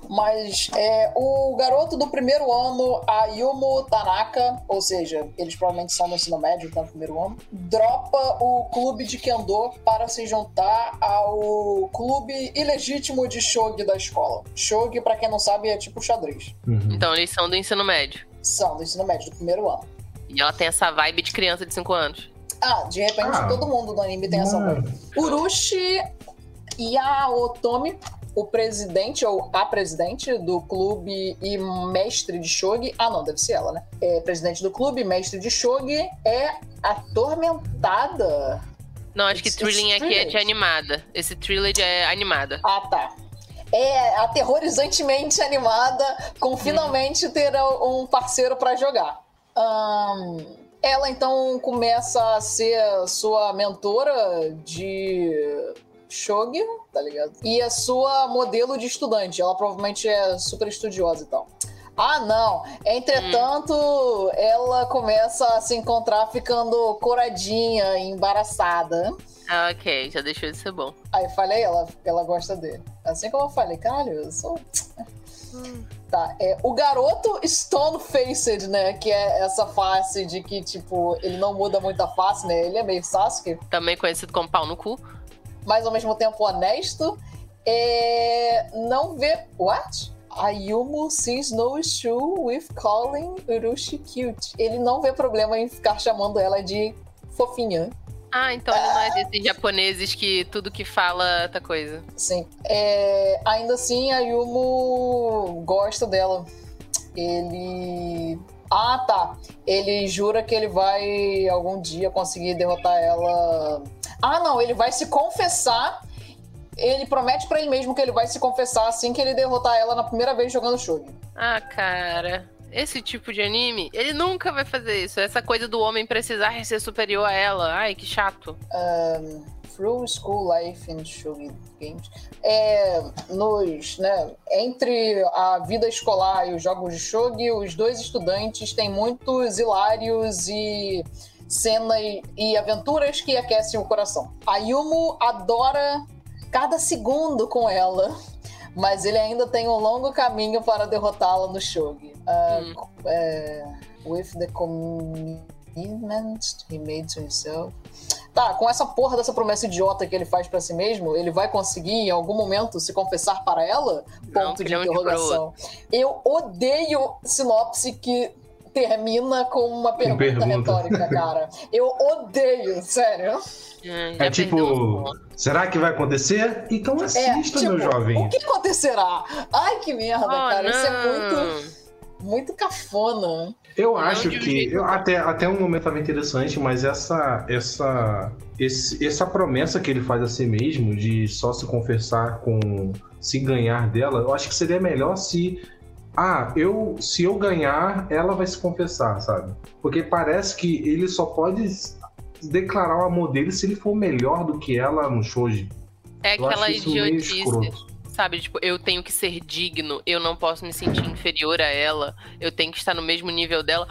mas é o garoto do primeiro ano, Ayumu Tanaka, ou seja, eles provavelmente são no ensino médio, tá no primeiro ano, dropa o clube de Kendo para se juntar ao clube ilegítimo de Shogi da escola. Shogi, pra quem não sabe, é tipo xadrez. Uhum. Então eles são do ensino médio. São do ensino médio, do primeiro ano. E ela tem essa vibe de criança de 5 anos. Ah, de repente Ah. todo mundo do anime tem essa Mano, Urushi Yaotomi, o presidente ou a presidente do clube e mestre de shogi. Ah, não, deve ser ela, né? É presidente do clube, mestre de shogi, é atormentada. Não, acho que It's- Thrilling it's aqui é de animada. Esse Thriller é animada. Ah, tá. É aterrorizantemente animada, com finalmente ter um parceiro pra jogar. Ahn, ela então começa a ser sua mentora de shogi, tá ligado? E a sua modelo de estudante. Ela provavelmente é super estudiosa e tal. Ah, não. Entretanto, ela começa a se encontrar ficando coradinha, embaraçada. Ah, ok, já deixou de ser bom. Aí falei, ela, ela gosta dele. Assim como eu falei, caralho, eu sou. Tá, é, o garoto Stone Faced, né? Que é essa face de que, tipo, ele não muda muito a face, né? Ele é meio Sasuke, Também conhecido como pau no cu. Mas ao mesmo tempo honesto. É, não vê. What? Ayumu sees no issue with calling Urushi cute. Ele não vê problema em ficar chamando ela de fofinha. Ah, então ele não é desses japoneses que tudo que fala tá coisa. Sim. É, ainda assim, a Yumo gosta dela. Ele. Ah, tá. Ele jura que ele vai algum dia conseguir derrotar ela. Ah, não, ele vai se confessar. Ele promete pra ele mesmo que ele vai se confessar assim que ele derrotar ela na primeira vez jogando Shogi. Ah, cara. Esse tipo de anime, ele nunca vai fazer isso. Essa coisa do homem precisar ser superior a ela. Ai, que chato. Um, through School Life in Shogi Games. É, nos, né, entre a vida escolar e os jogos de Shogi, os dois estudantes têm muitos hilários e cenas e aventuras que aquecem o coração. A Yumo adora cada segundo com ela, [LAUGHS] mas ele ainda tem um longo caminho para derrotá-la no Shogi. Uh, é, with the commitment he made to himself. Tá, com essa porra dessa promessa idiota que ele faz pra si mesmo, ele vai conseguir em algum momento se confessar para ela? Ponto de filhão de interrogação. Eu odeio sinopse que termina com uma pergunta, pergunta. retórica, cara. Eu odeio, sério. Hum, É tipo, será que vai acontecer? Então É, assista, tipo, meu jovem. o que acontecerá? Ai, que merda, Oh, cara. Isso é muito, não. muito cafona. Eu Não acho um que eu- até, até um momento tava interessante, mas essa essa esse- essa promessa que ele faz a si mesmo de só se confessar com se ganhar dela, eu acho que seria melhor se ah, eu se eu ganhar, ela vai se confessar, sabe? Porque parece que ele só pode declarar o amor dele se ele for melhor do que ela no shoji. É Eu aquela idiotice. Sabe, tipo, eu tenho que ser digno, eu não posso me sentir inferior a ela, eu tenho que estar no mesmo nível dela.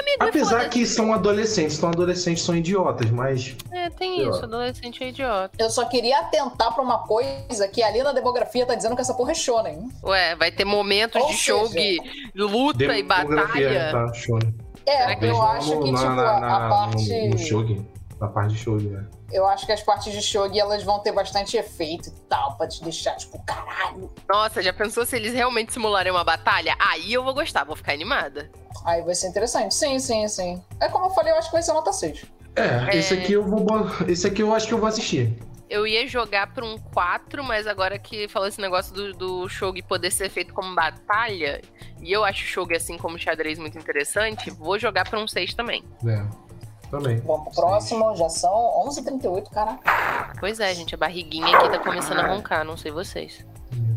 Amigo, Apesar foda-se. que são adolescentes, são adolescentes são idiotas, mas É, tem isso, adolescente é idiota. Eu só queria atentar pra uma coisa que ali na demografia tá dizendo que essa porra é shonen. Ué, vai ter momentos Ou de seja, shogi, luta e batalha. tá, show. É, Será que eu acho que, na, tipo, na, a, na- a parte. No, no shogi, na parte de shogi, né? Eu acho que as partes de shogi elas vão ter bastante efeito e tal, pra te deixar, tipo, caralho. Nossa, já pensou se eles realmente simularem uma batalha? Aí eu vou gostar, vou ficar animada. Aí vai ser interessante. Sim, sim, sim. É como eu falei, eu acho que vai ser nota 6. É, esse aqui eu vou. Esse aqui eu acho que eu vou assistir. Eu ia jogar pra um 4, mas agora que falou esse negócio do, do shogi poder ser feito como batalha, e eu acho o shogi assim como xadrez muito interessante, vou jogar pra um 6 também. É. Também. Vamos pro próximo, já são 11h38, caraca. Pois é, gente, a barriguinha aqui tá começando a roncar, não sei vocês.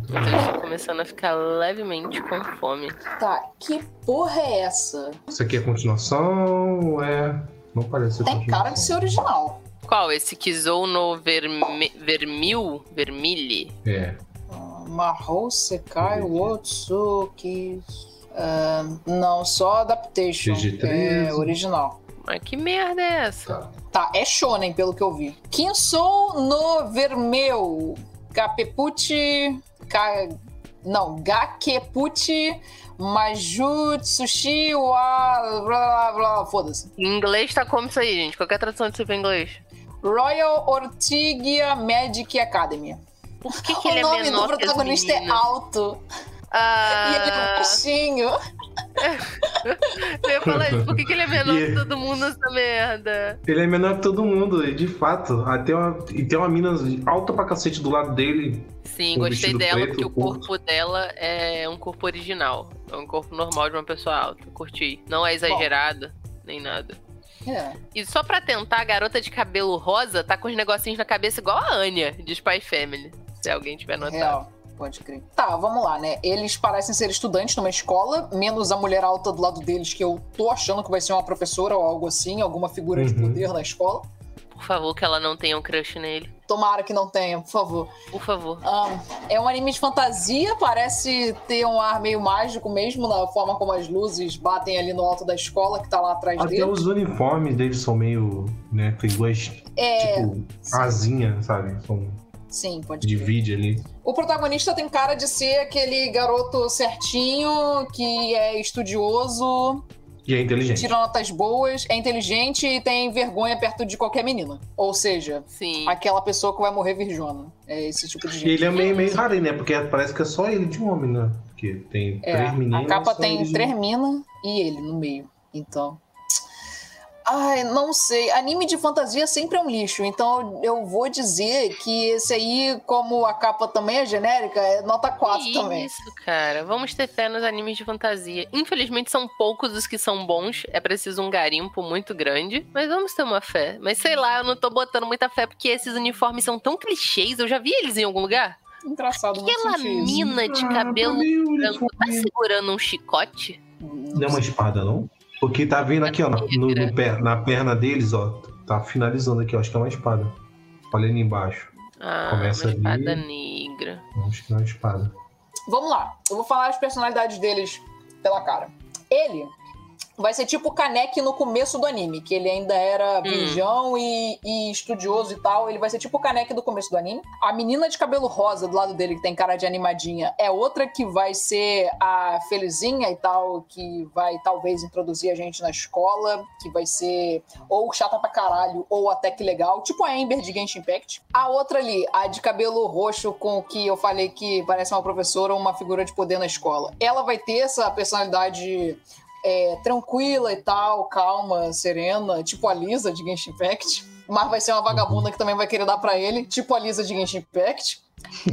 Eu estou começando a ficar levemente com fome. Tá, que porra é essa? Isso aqui é continuação? É. Não parece ser Tem cara de ser original. Qual? Esse Kizou no verme... Vermil? Vermille? É. Ah, Mahou Sekai Wotsuki. Ah, não, só adaptation. PG-13. É original. Mas que merda é essa? Tá. Tá, é shonen, pelo que eu vi. Kinsou no Vermeu. Kapepuchi. Ka... Não, Gakepuchi. Majutsushi wa. Blá, blá, blá, Foda-se. Em inglês tá como isso aí, gente? Qualquer tradução disso pra inglês. Royal Ortigia Magic Academy. Por que, que o ele é nome menor do protagonista é alto. E ele é Ah, baixinho. Eu ia falar isso. Por que, que ele é menor que todo mundo nessa merda? Ele é menor que todo mundo, e de fato. Até uma, e tem uma mina alta pra cacete do lado dele. Sim, gostei dela preto, porque o curto. corpo dela é um corpo original. É um corpo normal de uma pessoa alta. Curti. Não é exagerado, nem nada. É. E só pra tentar, a garota de cabelo rosa tá com os negocinhos na cabeça igual a Anya, de Spy Family. Se alguém tiver notado. Real, pode crer. Tá, vamos lá, né? Eles parecem ser estudantes numa escola, menos a mulher alta do lado deles, que eu tô achando que vai ser uma professora ou algo assim, alguma figura de Uhum. poder na escola. Por favor, que ela não tenha um crush nele. Tomara que não tenha, por favor. Por favor. Ah, é um anime de fantasia, parece ter um ar meio mágico mesmo, na forma como as luzes batem ali no alto da escola que tá lá atrás Até dele. os uniformes deles são meio. né? Tem duas. É, Tipo, asinha, sabe? São, sim, pode crer. divide ali. O protagonista tem cara de ser aquele garoto certinho, que é estudioso, E é inteligente. tira notas boas, é inteligente e tem vergonha perto de qualquer menina. Ou seja, Sim. aquela pessoa que vai morrer virgona. É esse tipo de E gente. ele é meio, meio raro, né? Porque parece que é só ele de homem, né? Porque tem É, três meninas. a capa tem três minas e ele no meio. Então. Ai, não sei. Anime de fantasia sempre é um lixo. Então eu vou dizer que esse aí, como a capa também é genérica, é nota 4 Que também. Isso, cara. Vamos ter fé nos animes de fantasia. Infelizmente, são poucos os que são bons. É preciso um garimpo muito grande. Mas vamos ter uma fé. Mas sei lá, eu não tô botando muita fé porque esses uniformes são tão clichês. Eu já vi eles em algum lugar. Engraçado, não Aquela isso. mina de Ah, cabelo branco tá segurando um chicote? Não é uma espada, não? Porque tá vendo aqui, ó, no, no pé- na perna deles, ó. Tá finalizando aqui, ó. Acho que é uma espada. Olha ali embaixo. Ah, Começa uma ali. espada negra. Acho que é uma espada. Vamos lá. Eu vou falar as personalidades deles pela cara. Ele vai ser tipo o Kaneki no começo do anime, que ele ainda era virgão e, e estudioso e tal. Ele vai ser tipo o Kaneki do começo do anime. A menina de cabelo rosa do lado dele, que tem cara de animadinha, é outra que vai ser a Felizinha e tal, que vai talvez introduzir a gente na escola, que vai ser ou chata pra caralho, ou até que legal, tipo a Amber de Genshin Impact. A outra ali, a de cabelo roxo com o que eu falei que parece uma professora ou uma figura de poder na escola. Ela vai ter essa personalidade é, tranquila e tal, calma, serena, tipo a Lisa de Genshin Impact. Mas vai ser uma vagabunda que também vai querer dar pra ele, tipo a Lisa de Genshin Impact.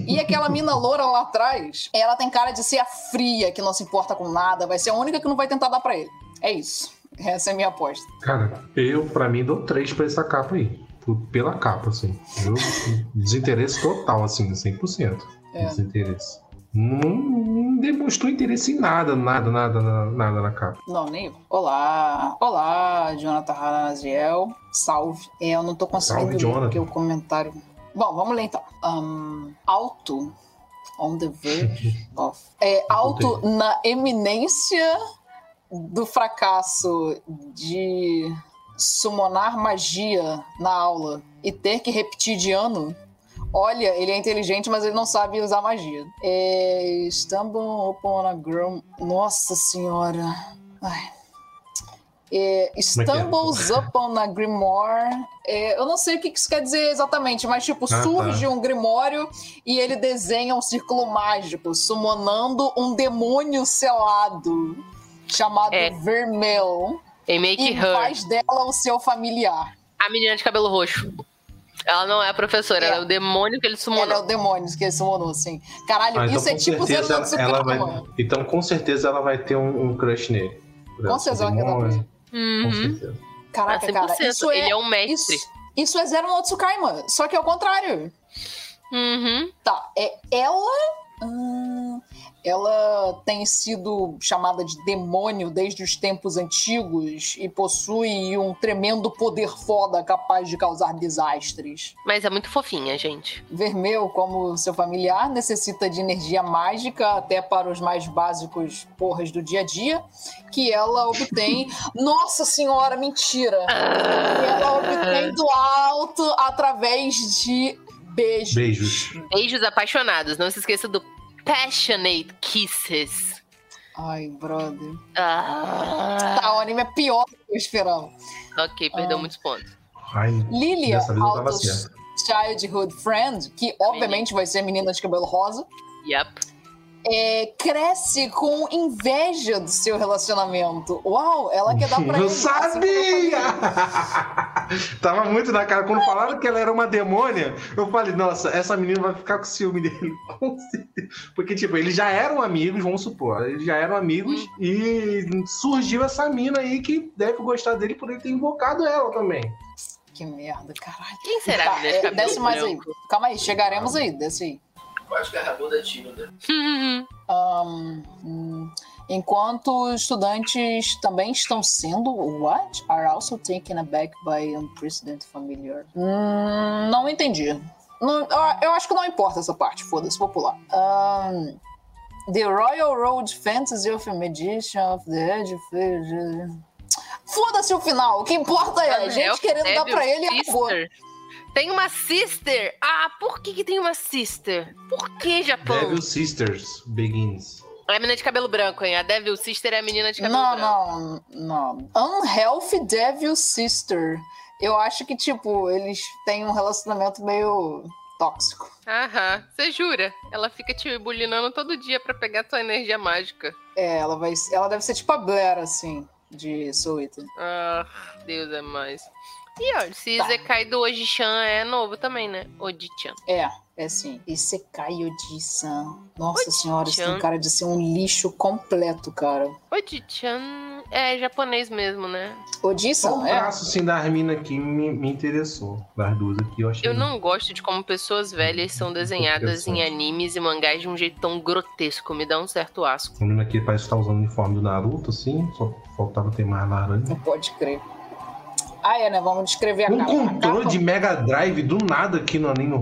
E aquela [LAUGHS] mina loura lá atrás, ela tem cara de ser a fria, que não se importa com nada, vai ser a única que não vai tentar dar pra ele. É isso. Essa é a minha aposta. Cara, eu, pra mim, dou 3 pra essa capa aí. Pela capa, assim. Eu, desinteresse total, assim, 100%. É. Desinteresse. Não, não demonstrou interesse em nada, nada, nada, nada, nada na capa. Não, nem. Olá. Olá, Jonathan Hanaziel. Salve. É, eu não tô conseguindo Salve, porque o comentário. Bom, vamos ler então. Ahn, alto. On the verge [LAUGHS] of. É, alto na eminência do fracasso de summonar magia na aula e ter que repetir de ano. Olha, ele é inteligente, mas ele não sabe usar magia. É, stumble upon a grum... Nossa senhora. Ai. É, é? stumbles upon a grimoire. É, eu não sei o que isso quer dizer exatamente, mas tipo, tá. surge um grimório e ele desenha um círculo mágico, summonando um demônio selado chamado É. Vermel E make e her. faz dela o seu familiar. A menina de cabelo roxo. Ela não é a professora, É. ela é o demônio que ele Ela é summonou. o demônio que ele summonou, assim. Caralho, Ah, então, isso é com tipo certeza Zero ela, Natsuki ela vai. Então, com certeza, ela vai ter um, um crush nele. Com ela certeza ela quer dar pra demônio, Com Uhum. certeza. Caraca, Ah, cara, 100%. isso é, Ele é um mestre. Isso, isso é Zero no Tsukaima, só que é o contrário. Uhum. Tá, é ela. hum, ela tem sido chamada de demônio desde os tempos antigos e possui um tremendo poder foda capaz de causar desastres. Mas é muito fofinha, gente. Vermel, como seu familiar, necessita de energia mágica até para os mais básicos porras do dia a dia, que ela obtém. [LAUGHS] Nossa senhora, mentira! Que ela obtém do alto através de beijos. Beijos. Beijos apaixonados. Não se esqueça do Passionate Kisses. Ai, brother. Ah. Tá, o anime é pior do que eu esperava. Ok, perdeu Ah. muitos pontos. Ai, Lilia, certo. Childhood Friend, que obviamente vai ser menina de cabelo rosa, Yep. É, cresce com inveja do seu relacionamento. Uau, ela quer dar pra. Eu sabia! [LAUGHS] Tava muito na cara. Quando falaram que ela era uma demônia, eu falei, nossa, essa menina vai ficar com ciúme dele. [LAUGHS] Porque, tipo, eles já eram amigos, vamos supor. Eles já eram amigos e surgiu essa mina aí que deve gostar dele por ele ter invocado ela também. Que merda, caralho. Quem será Tá, menina de é, desce mais aí. branco? Calma aí, chegaremos aí, desce aí. Eu acho que a Rabuda é tímida. [LAUGHS] Hum, enquanto estudantes também estão sendo what are also taken aback by unprecedented familiar. Hum, não entendi. Não, eu, acho que não importa essa parte, foda-se, vou pular. Ahn, the Royal Road Fantasy of Magician of the Edge. of- Foda-se o final, o que importa é a gente querendo dar pra ele e acabou. Tem uma sister. Ah, por que, que tem uma sister? Por que, Japão? Devil Sisters Begins. É a menina de cabelo branco, hein? A Devil Sister é a menina de cabelo Não, branco. não, não. Unhealthy Devil Sister. Eu acho que, tipo, eles têm um relacionamento meio tóxico. Aham. Você jura? Ela fica te bulinando todo dia pra pegar tua energia mágica. É, ela vai. Ela deve ser tipo a Blair, assim. de Soul Eater. Ah, Deus é mais. E olha, se Tá. Zekai do Oji-chan é novo também, né? Oji-chan. É, é sim. Isekai Oji-san. Nossa senhora, isso tem cara de ser um lixo completo, cara. Oji-chan é japonês mesmo, né? Oji-san, um é? traço assim da Armina aqui me, me interessou. Das duas aqui eu achei. Eu não gosto de como pessoas velhas são desenhadas em animes e mangás de um jeito tão grotesco. Me dá um certo asco. A menina aqui parece estar usando o uniforme do Naruto, assim. Só faltava ter mais laranja. Não pode crer. Ah, é, né? Vamos descrever a Um capa. A controle capa- de Mega Drive do nada aqui no anime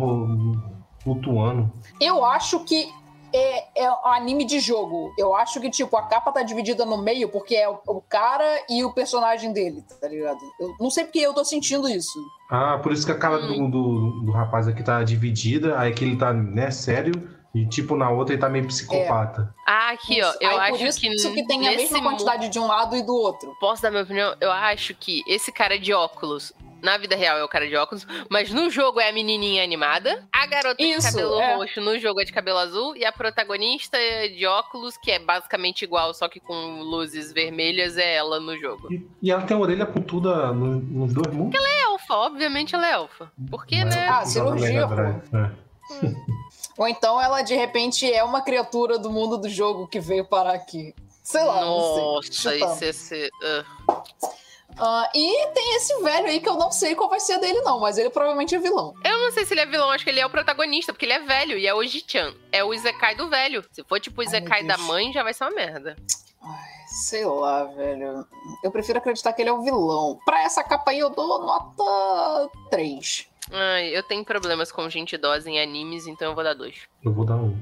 flutuando. Eu acho que é, é um anime de jogo. Eu acho que, tipo, a capa tá dividida no meio porque é o, o cara e o personagem dele, tá ligado? Eu não sei porque eu tô sentindo isso. Ah, por isso que a cara do, do, do rapaz aqui tá dividida. Aí que ele tá, né, sério. E tipo, na outra ele tá meio psicopata. Ah, aqui, ó. Eu Aí, acho por isso, que. isso que tem a mesma quantidade de um lado e do outro. Posso dar minha opinião? Eu acho que esse cara de óculos. Na vida real é o cara de óculos, mas no jogo é a menininha animada. A garota Isso, de cabelo é. roxo no jogo é de cabelo azul. E a protagonista de óculos, que é basicamente igual, só que com luzes vermelhas, é ela no jogo. E, e ela tem a orelha pontuda no- nos dois mundos. É elfa, obviamente ela é elfa. Porque, né? Ah, cirurgia, É. [LAUGHS] Ou então ela, de repente, é uma criatura do mundo do jogo que veio parar aqui. Sei lá, não Nossa, sei. Ser. ah. Ah, e tem esse velho aí que eu não sei qual vai ser dele, não, mas ele provavelmente é vilão. Eu não sei se ele é vilão, acho que ele é o protagonista, porque ele é velho e é o Oji-chan. É o Izekai do velho. Se for tipo o Izekai da mãe, já vai ser uma merda. Ai, sei lá, velho. Eu prefiro acreditar que ele é o vilão. Pra essa capa aí eu dou nota 3. Ai, eu tenho problemas com gente idosa em animes, então eu vou dar dois. Eu vou dar um.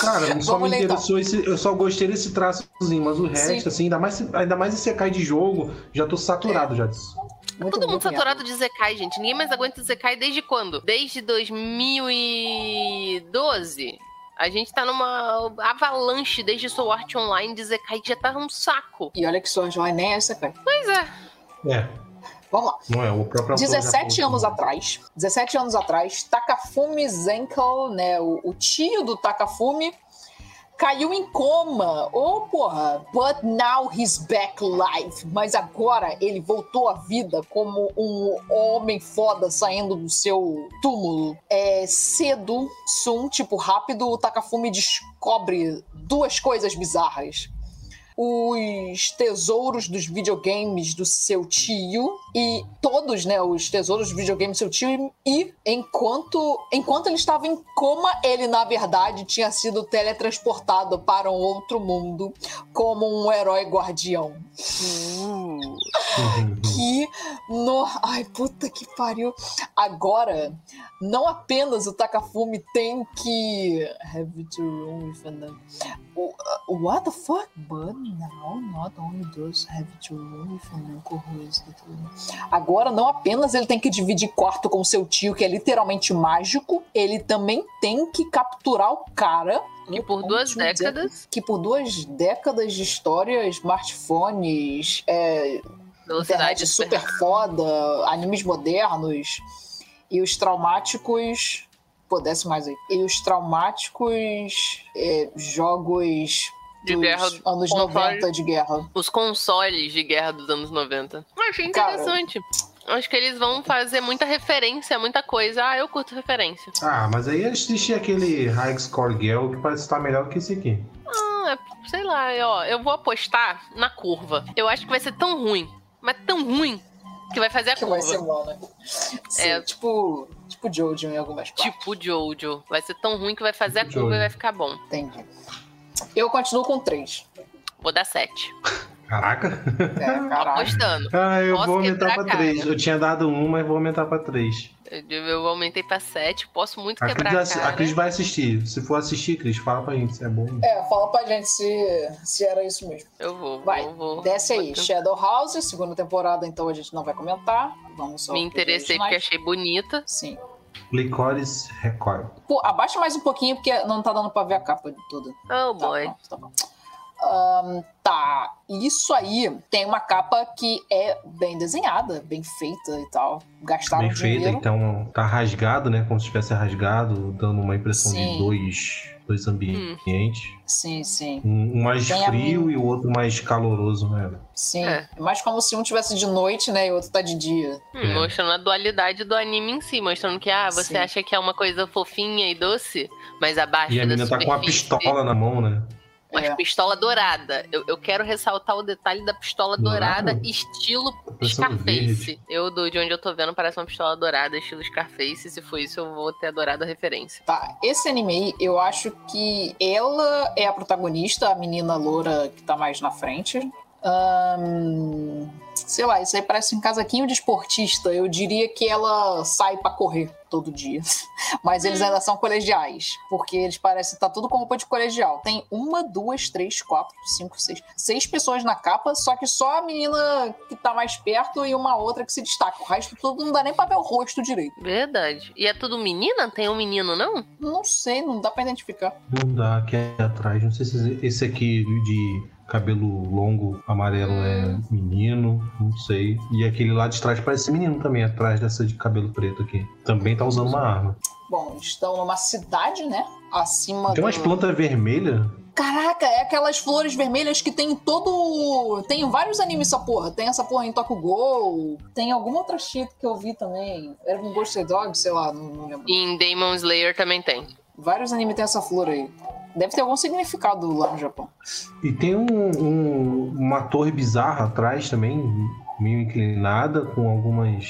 Cara, só Vamos me então. interessou esse. Eu só gostei desse traçozinho, mas o resto, Sim. assim, ainda mais, ainda mais esse cai de jogo, já tô saturado já disso. Muito Todo mundo saturado de Zekai, gente. Ninguém mais aguenta Zekai desde quando? Desde 2012. A gente tá numa avalanche desde Soul Art Online de Zekai que já tá um saco. E olha que Sword Online nem é essa, cara. Pois é. É, Vamos lá. não é o próprio autor já 17 falou anos que- atrás, 17 anos atrás, Takafumi Zenko, né, o, o tio do Takafumi, caiu em coma. Oh, porra. But now he's back live. Mas agora ele voltou à vida como um homem foda saindo do seu túmulo. É cedo, sum, tipo rápido, o Takafumi descobre duas coisas bizarras os tesouros dos videogames do seu tio e todos, né, os tesouros dos videogames do seu tio e enquanto enquanto ele estava em coma, ele na verdade tinha sido teletransportado para um outro mundo como um herói guardião. Uhum. [LAUGHS] Que no, ai puta que pariu. Agora, não apenas o Takafumi tem que have to room with an what the fuck? But now not only does have to is the- Agora, não apenas ele tem que dividir quarto com seu tio, que é literalmente mágico, ele também tem que capturar o cara. Que por duas décadas, Que por duas décadas de história, smartphones, é, velocidade super foda, animes modernos e os traumáticos. Pô, desce mais aí. E os traumáticos é, jogos De guerra, anos console. 90 de guerra. Os consoles de guerra dos anos 90. Eu achei Cara. interessante. Acho que eles vão fazer muita referência muita coisa. Ah, eu curto referência. Ah, mas aí eles assistir aquele High Score Girl que parece estar melhor que esse aqui. Ah, sei lá, ó, eu vou apostar na curva. Eu acho que vai ser tão ruim, mas tão ruim, que vai fazer a Que vai ser curva. bom, né? Sim, É. tipo, tipo Jojo em algumas partes. Tipo Jojo. Vai ser tão ruim que vai fazer a Tipo curva e Jojo. vai ficar bom. Entendi. Eu continuo com três. Vou dar 7. Caraca. É, caralho. Apostando. Ah, eu Posso vou aumentar pra a cara. 3. Eu tinha dado um, mas vou aumentar pra 3. Eu, eu aumentei pra 7. Posso muito A quebrar Cris, a cara. a Cris vai assistir. Se for assistir, Cris, fala pra gente se é bom. É, fala pra gente se, se era isso mesmo. Eu vou, Vai, vou, vou. Desce aí. vou. Shadow House, segunda temporada, então a gente não vai comentar. Vamos só. Me interessei porque achei bonita. Sim. Licores Record. Pô, abaixa mais um pouquinho porque não tá dando pra ver a capa de tudo. Oh Tá, boy. tá bom. Ahn, tá, isso aí tem uma capa que é bem desenhada, bem feita e tal. Gastaram Bem feita, dinheiro. então tá rasgado, né? Como se tivesse rasgado, dando uma impressão Sim. de dois, dois ambientes. Sim, sim. Um, um mais Tem a frio minha- e o outro mais caloroso, né? Sim. É. É mais como se um tivesse de noite, né? E o outro tá de dia. Hum, É. Mostrando a dualidade do anime em si, mostrando que, ah, você Sim. acha que é uma coisa fofinha e doce, mas abaixo E a da menina tá com uma pistola na mão, né? Uma É. pistola dourada. Eu, eu quero ressaltar o detalhe da pistola dourada, Dourada? estilo Scarface. Eu, do, de onde eu tô vendo, parece uma pistola dourada, estilo Scarface. Se for isso, eu vou ter adorado a referência. Tá, esse anime eu acho que ela é a protagonista, a menina loura que tá mais na frente. Sei lá, isso aí parece um casaquinho de esportista. Eu diria que ela sai pra correr todo dia. [LAUGHS] Mas eles ainda são colegiais, porque eles parecem estar tudo com roupa de colegial. Tem uma, duas, três, quatro, cinco, seis. Seis pessoas na capa, só que só a menina que tá mais perto e uma outra que se destaca. O resto tudo não dá nem pra ver o rosto direito. Verdade. E é tudo menina? Tem um menino, não? Não sei, não dá pra identificar. Não dá aqui atrás. Não sei se esse aqui de cabelo longo amarelo é menino, não sei. E aquele lá de trás parece menino também, atrás dessa de cabelo preto aqui. Também tá usando uma arma. Bom, estão numa cidade, né? Acima Tem umas do... plantas vermelhas. Caraca, é aquelas flores vermelhas que tem em todo. Tem em vários animes essa porra. Tem essa porra em Tokyo Ghoul. Tem alguma outra shit que eu vi também. Era um Ghost Dog, sei lá, não, não lembro. Em Demon Slayer também tem. Vários animes tem essa flor aí. Deve ter algum significado lá no Japão. E tem um- um- uma torre bizarra atrás também, meio inclinada, com algumas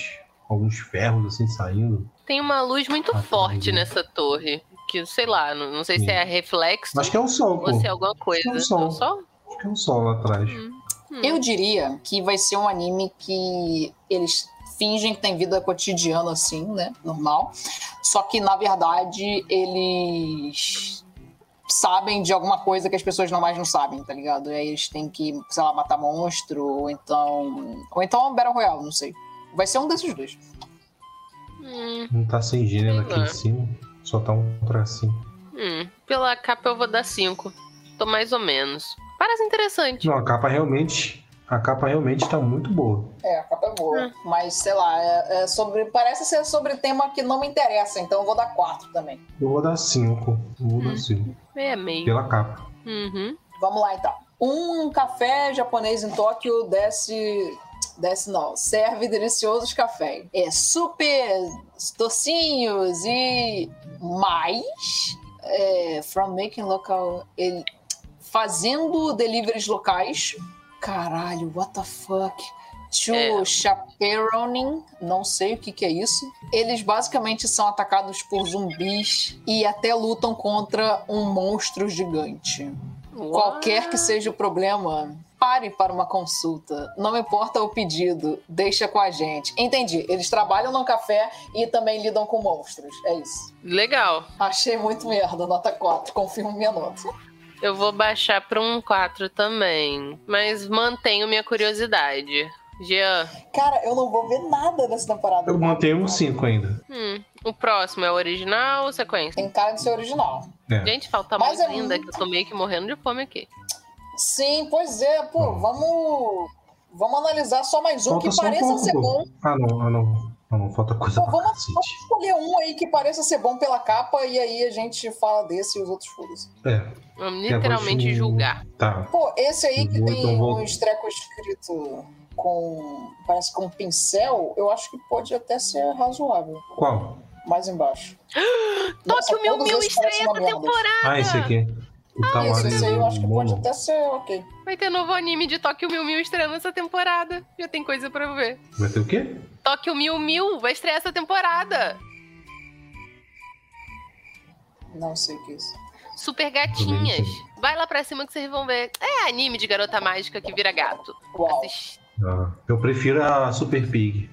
alguns ferros assim saindo. Tem uma luz muito Ah, forte nessa torre. Que, sei lá, não, não sei se Sim. é reflexo Acho que é o sol, pô. ou se é alguma coisa. é o sol. É o sol? Acho que é o sol lá atrás. Hum. Eu diria que vai ser um anime que eles fingem que tem vida cotidiana assim, né? Normal. Só que, na verdade, eles sabem de alguma coisa que as pessoas não mais não sabem, tá ligado? E aí eles têm que, sei lá, matar monstro, ou então. Ou então um Battle Royale, não sei. Vai ser um desses dois. Hum, Não tá sem gênero aqui em cima. Só tá um tracinho. hum. Pela capa eu vou dar 5. Tô mais ou menos. Parece interessante. Não, a capa realmente. A capa realmente tá muito boa. É, a capa é boa. Hum. Mas, sei lá, é, é sobre. Parece ser sobre tema que não me interessa, então eu vou dar quatro também. Eu vou dar 5. Eu vou Hum. dar 5. É meio. Pela capa. Uhum. Vamos lá então. Um café japonês em Tóquio desce. Desce não, serve deliciosos cafés. É super docinhos e mais. É, from making local. Ele, fazendo deliveries locais. Caralho, what the fuck? To É. chaperoning, não sei o que, que é isso. Eles basicamente são atacados por zumbis e até lutam contra um monstro gigante. Qualquer que seja o problema, pare para uma consulta. Não importa o pedido, deixa com a gente. Entendi. Eles trabalham num café e também lidam com monstros. É isso. Legal. Achei muito merda, nota 4. Confirmo minha nota. Eu vou baixar pra um 4 também. Mas mantenho minha curiosidade. Jean, Cara, eu não vou ver nada dessa temporada. Eu mantenho um 5 ainda. hum, o próximo é o original ou sequência? Tem cara de ser original. É. Gente, falta Mas muito é ainda, muito- que eu tô meio que morrendo de fome aqui. Sim, pois é. Pô, Hum. vamos. Vamos analisar só mais um Falta que um pareça pouco, ser bom. Ah, não, ah, não. Não, falta coisa Pô, vamos, vamos escolher um aí que pareça ser bom pela capa e aí a gente fala desse e os outros foda-se. É, Vamos literalmente julgar. tá. Pô, esse aí que Vou, tem então vou- uns trecos escrito com. parece com um pincel, eu acho que pode até ser razoável. Qual? Mais embaixo. [GASPS] Nossa, Tóquio Mil todos Mil estreia merda. temporada! Ah, esse aqui. O Esse, esse aí eu acho que pode até ser ok. Vai ter novo anime de Tóquio Mil Mil estreando essa temporada. Já tem coisa pra eu ver. Vai ter o quê? Tóquio Mil Mil vai estrear essa temporada. Não sei o que é isso. Super gatinhas. Vai lá pra cima que vocês vão ver. É anime de garota mágica que vira gato. Uau. Ah, eu prefiro a Super Pig.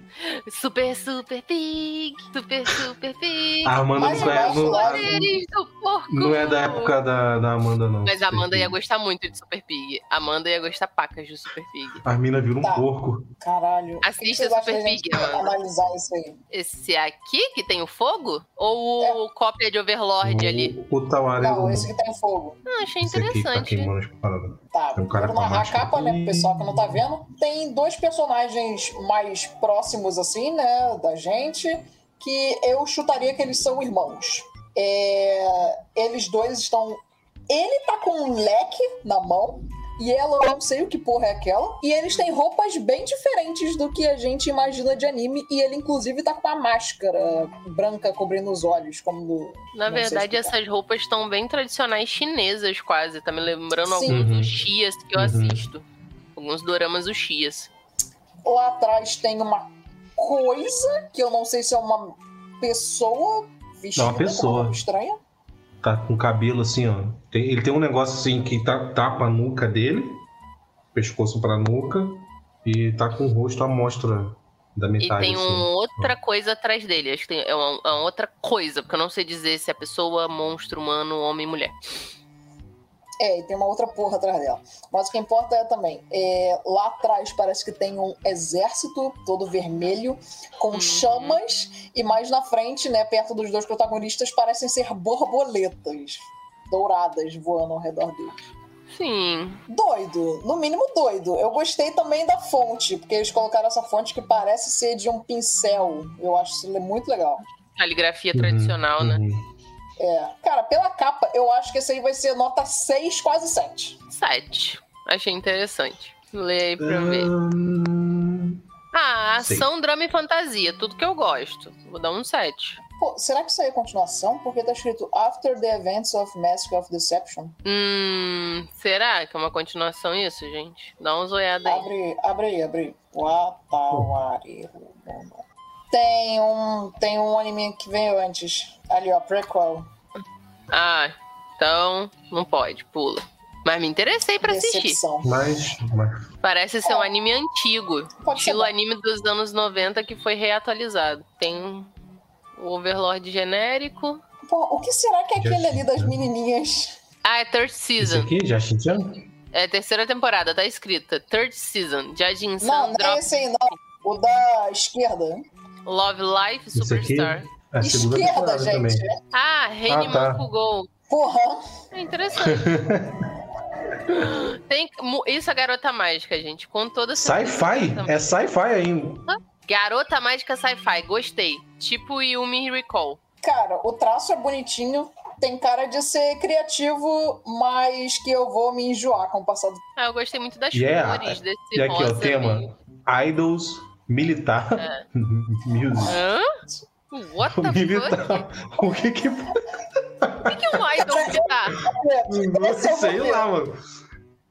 Super, super pig, super, super pig. A Amanda não é, não, não é da época da, da Amanda, não. Mas a Amanda ia gostar muito de Super Pig. A Amanda ia gostar pacas de Super Pig. A mina vira um Tá. porco. Caralho. Assista O Super Pig, Amanda. analisar isso aí. Esse aqui que tem o fogo? Ou o cópia de Overlord ali? O, o Tawari. Não, esse que tem fogo. Ah, achei esse tá interessante. queimando as paradas. Tá, Tem um cara com a capa, né, pessoal que não tá vendo. Tem dois personagens mais próximos, assim, né, da gente, que eu chutaria que eles são irmãos. É, Eles dois estão... Ele tá com um leque na mão, e ela, eu não sei o que porra é aquela. E eles têm roupas bem diferentes do que a gente imagina de anime, e ele, inclusive, tá com uma máscara branca cobrindo os olhos, como do... Na verdade, essas roupas estão bem tradicionais chinesas, quase. Tá me lembrando Sim. alguns Uhum. dos chias que eu Uhum. assisto. Alguns doramas dos chias. Lá atrás tem uma coisa que eu não sei se é uma pessoa vestida É uma pessoa. com uma estranha. Tá com cabelo assim, ó. Tem- ele tem um negócio assim que tá, tapa a nuca dele, pescoço pra nuca, e tá com o rosto à mostra da E metade. tem assim. uma outra coisa atrás dele. Acho que tem, é uma, é uma outra coisa, porque eu não sei dizer se é pessoa, monstro, humano, homem, mulher. É, e tem uma outra porra atrás dela. Mas o que importa é também, é, lá atrás parece que tem um exército todo vermelho, com Uhum. chamas, e mais na frente, né, perto dos dois protagonistas, parecem ser borboletas douradas voando ao redor deles. Sim. Doido, no mínimo doido. Eu gostei também da fonte, porque eles colocaram essa fonte que parece ser de um pincel. Eu acho isso muito legal. Caligrafia Uhum, tradicional, né? É. Cara, pela capa, eu acho que esse aí vai ser nota 6, quase 7. Sete. Achei interessante. Lê aí pra eu ver. Hum, Ah, sei. ação, drama e fantasia. Tudo que eu gosto. Vou dar um 7. Pô, será que isso aí é continuação? Porque tá escrito After the Events of Mask of Deception. Hum. Será que é uma continuação isso, gente? Dá uma olhada aí. Abre, abre aí, abre aí. Tem um, tem um anime que veio antes. Ali, ó, prequel. Ah, então não pode, pula. Mas me interessei pra assistir. Decepção. Mas, mas Parece ser um anime antigo. Pode ser Estilo anime dos anos 90 que foi reatualizado. Tem o Overlord genérico. Pô, o que será que é Já aquele ali das menininhas? Ah, é Third Season. aqui, já Shinchan? É a terceira temporada, tá escrita. Third Season. Jajin Não, Sun não é Drop esse aí, não. O da esquerda. Love Life Superstar. É a esquerda, temporada gente. também. Ah, Reine Ah, tá. Manco Go. Porra. É interessante. [LAUGHS] Tem isso é Garota Mágica, gente. Com toda certeza. Sci-fi? É sci-fi ainda. Garota Mágica Sci-Fi, gostei. Tipo Yumi Recall. Cara, o traço é bonitinho. Tem cara de ser criativo, mas que eu vou me enjoar com o passar do Ah, eu gostei muito das Yeah. cores desse E aqui, ó, tema. meio- Idols, militar, É. [LAUGHS] music. Hã? What the fuck? militar. O que que... O que que é um idol militar? Esse é o Sei lá, mano.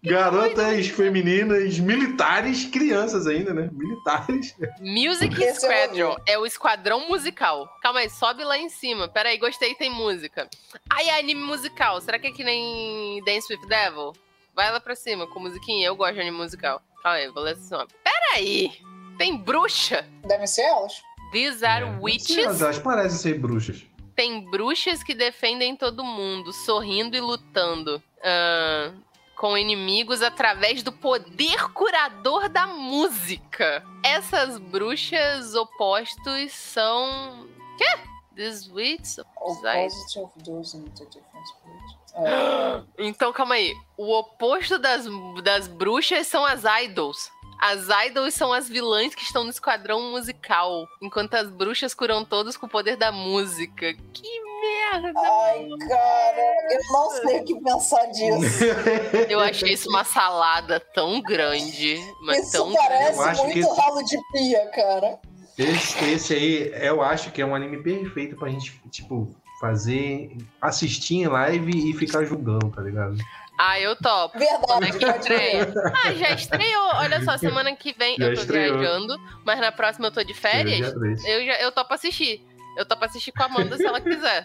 Garotas femininas, militares, crianças ainda, né? Militares. Music Esse eu Squadron. É o esquadrão musical. Calma aí, sobe lá em cima. Pera aí, gostei, tem música. Aí é anime musical. Será que é que nem Dance with Devil? Vai lá pra cima com musiquinha. Eu gosto de anime musical. Calma aí, vou ler assim, ó. Pera aí. Tem bruxa. Devem ser elas. These are É, witches. Mas elas parecem ser bruxas. Tem bruxas que defendem todo mundo, sorrindo e lutando. ah, com inimigos através do poder curador da música. Essas bruxas opostos são. Quê? These wits opposite. Opposite of those in the different spirits. É, [GASPS] Então, calma aí. O oposto das, das bruxas são as idols. As idols são as vilãs que estão no esquadrão musical, enquanto as bruxas curam todos com o poder da música. Que merda! Ai, cara, eu não sei o que pensar disso. [LAUGHS] Eu achei isso uma salada tão grande, mas Isso tão parece acho muito que ralo de pia, cara. Esse, esse aí, eu acho que é um anime perfeito pra gente, tipo, fazer, assistir em live e ficar julgando, tá ligado? Ah, eu topo. Quando é Verdade, que estreia? Ah, já estreou. Olha só, [LAUGHS] semana que vem Já eu tô estreou. viajando, mas na próxima eu tô de férias. Eu, já, eu topo assistir. Eu topo assistir com a Amanda se ela quiser.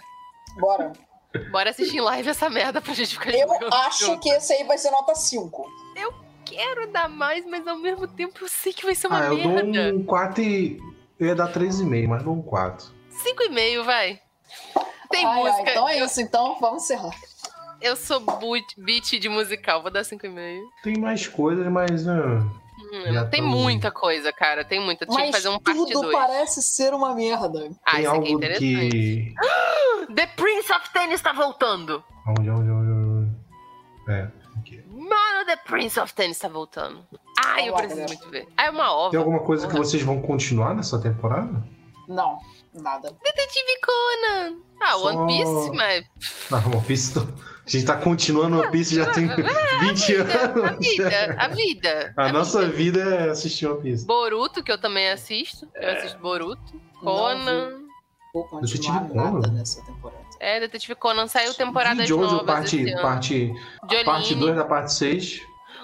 Bora. Bora assistir em live essa merda pra gente ficar Eu acho junto. que esse aí vai ser nota 5. Quero dar mais, mas ao mesmo tempo eu sei que vai ser uma Ah, eu dou merda. um 4 e... Eu ia dar 3,5, mas não 4. 5,5, vai. Tem Ai, ai, música. então é eu, isso, então vamos encerrar. Eu sou beat de musical, vou dar 5,5. Tem mais coisas, mas. ah, Hum, tem tamo- muita coisa, cara. Tem muita. Tinha que Mas fazer um parte tudo 2. parece ser uma merda. Ah, tem isso aqui é algo interessante. que. [GASPS] The Prince of Tennis tá voltando. Onde, onde, onde, onde? É, aqui. Mano, The Prince of Tennis tá voltando. Ai, eu Olá, preciso galera. muito ver. Ah, é uma ova. Tem alguma coisa que vocês vão continuar nessa temporada? Não, nada. Detetive Conan. Ah, Só- One Piece, mas. [LAUGHS] Ah, One Piece. tô- A gente tá continuando One Piece já tem 20 A anos. vida, a vida. A nossa vida é assistir One Piece. Boruto, que eu também assisto. Eu assisto Boruto. Conan. Vou Detetive nada Conan? nessa temporada. É, Detetive Conan saiu temporadas Vi Jojo, novas parte, parte, a parte Jolene. 2 da parte 6.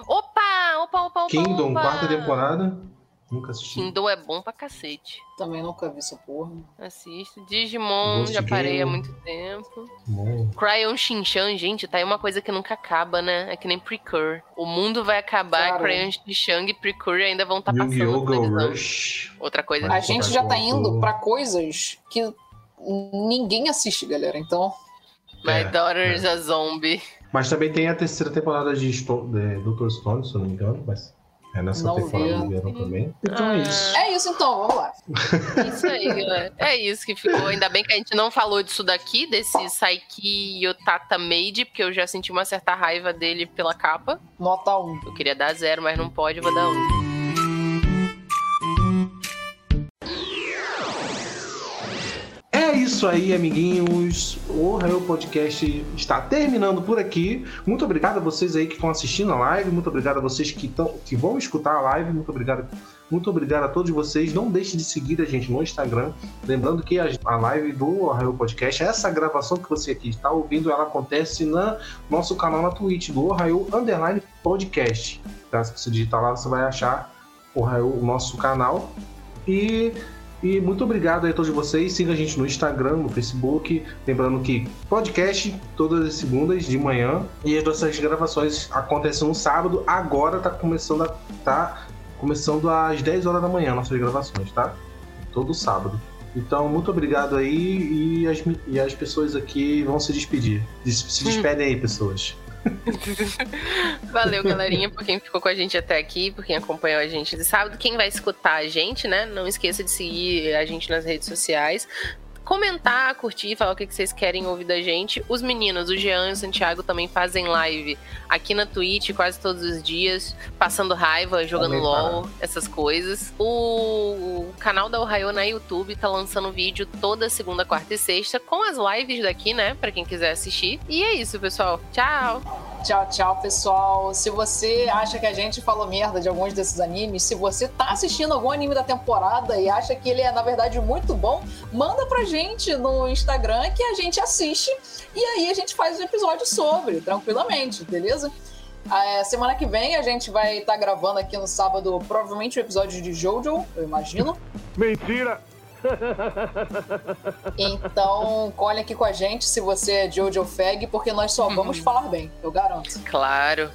Opa, opa, opa, opa. Kingdom, opa. quarta temporada. Nunca assisti. Kingdom é bom pra cacete. Também nunca vi essa porra. Assisto. Digimon, Ghost já parei há Game. muito tempo. Bom. Crayon Shinchan, gente, tá aí uma coisa que nunca acaba, né? É que nem Precure. O mundo vai acabar, Cara. Crayon Shinchan e Precure ainda vão estar tá passando. Yu-Gi-Oh! Rush. Outra coisa. Vai. A gente já tá indo pra coisas que ninguém assiste, galera. Então, My É, Daughter's a Zombie. Mas também tem a terceira temporada de, Sto de Dr. Stone, se eu não me engano. Mas é nessa não temporada vieram também. Então é isso. É isso então, vamos lá. Isso aí, galera. É isso que ficou. Ainda bem que a gente não falou disso daqui, desse Saiki Yotata Made, porque eu já senti uma certa raiva dele pela capa. Nota 1. Eu queria dar zero, mas não pode, vou dar 1. Isso aí, amiguinhos. O Raio Podcast está terminando por aqui. Muito obrigado a vocês aí que estão assistindo a live. Muito obrigado a vocês que, tão, que vão escutar a live. Muito obrigado. Muito obrigado a todos vocês. Não deixe de seguir a gente no Instagram. Lembrando que a, live do Arraio Podcast, essa gravação que você aqui está ouvindo, ela acontece no nosso canal na Twitch, do Arraio Underline Podcast. Tá? Se você digitar lá, você vai achar o, o nosso canal. E e muito obrigado a todos vocês. Siga a gente no Instagram, no Facebook. Lembrando que podcast todas as segundas de manhã. E as nossas gravações acontecem no sábado. Agora tá começando a, tá começando às 10 horas da manhã nossas gravações, tá? Todo sábado. Então, muito obrigado aí. E as, e as pessoas aqui vão se despedir. Des- Se despedem aí, pessoas. [LAUGHS] Valeu, galerinha, por quem ficou com a gente até aqui, por quem acompanhou a gente de sábado. Quem vai escutar a gente, né? Não esqueça de seguir a gente nas redes sociais. Comentar, curtir, falar o que vocês querem ouvir da gente. Os meninos, o Jean e o Santiago também fazem live aqui na Twitch quase todos os dias, passando raiva, jogando LOL, essas coisas. O, o canal da Ohio na YouTube tá lançando vídeo toda segunda, quarta e sexta, com as lives daqui, né? Pra quem quiser assistir. E é isso, pessoal. Tchau! Tchau, tchau, pessoal. Se você acha que a gente falou merda de alguns desses animes, se você tá assistindo algum anime da temporada e acha que ele é, na verdade, muito bom, manda pra gente no Instagram que a gente assiste e aí a gente faz um episódio sobre, tranquilamente, beleza? É, semana que vem a gente vai estar gravando aqui no sábado, provavelmente o episódio de Jojo, eu imagino. Mentira! Então, colhe aqui com a gente se você é Jojo Fag, porque nós só vamos falar bem, eu garanto. Claro.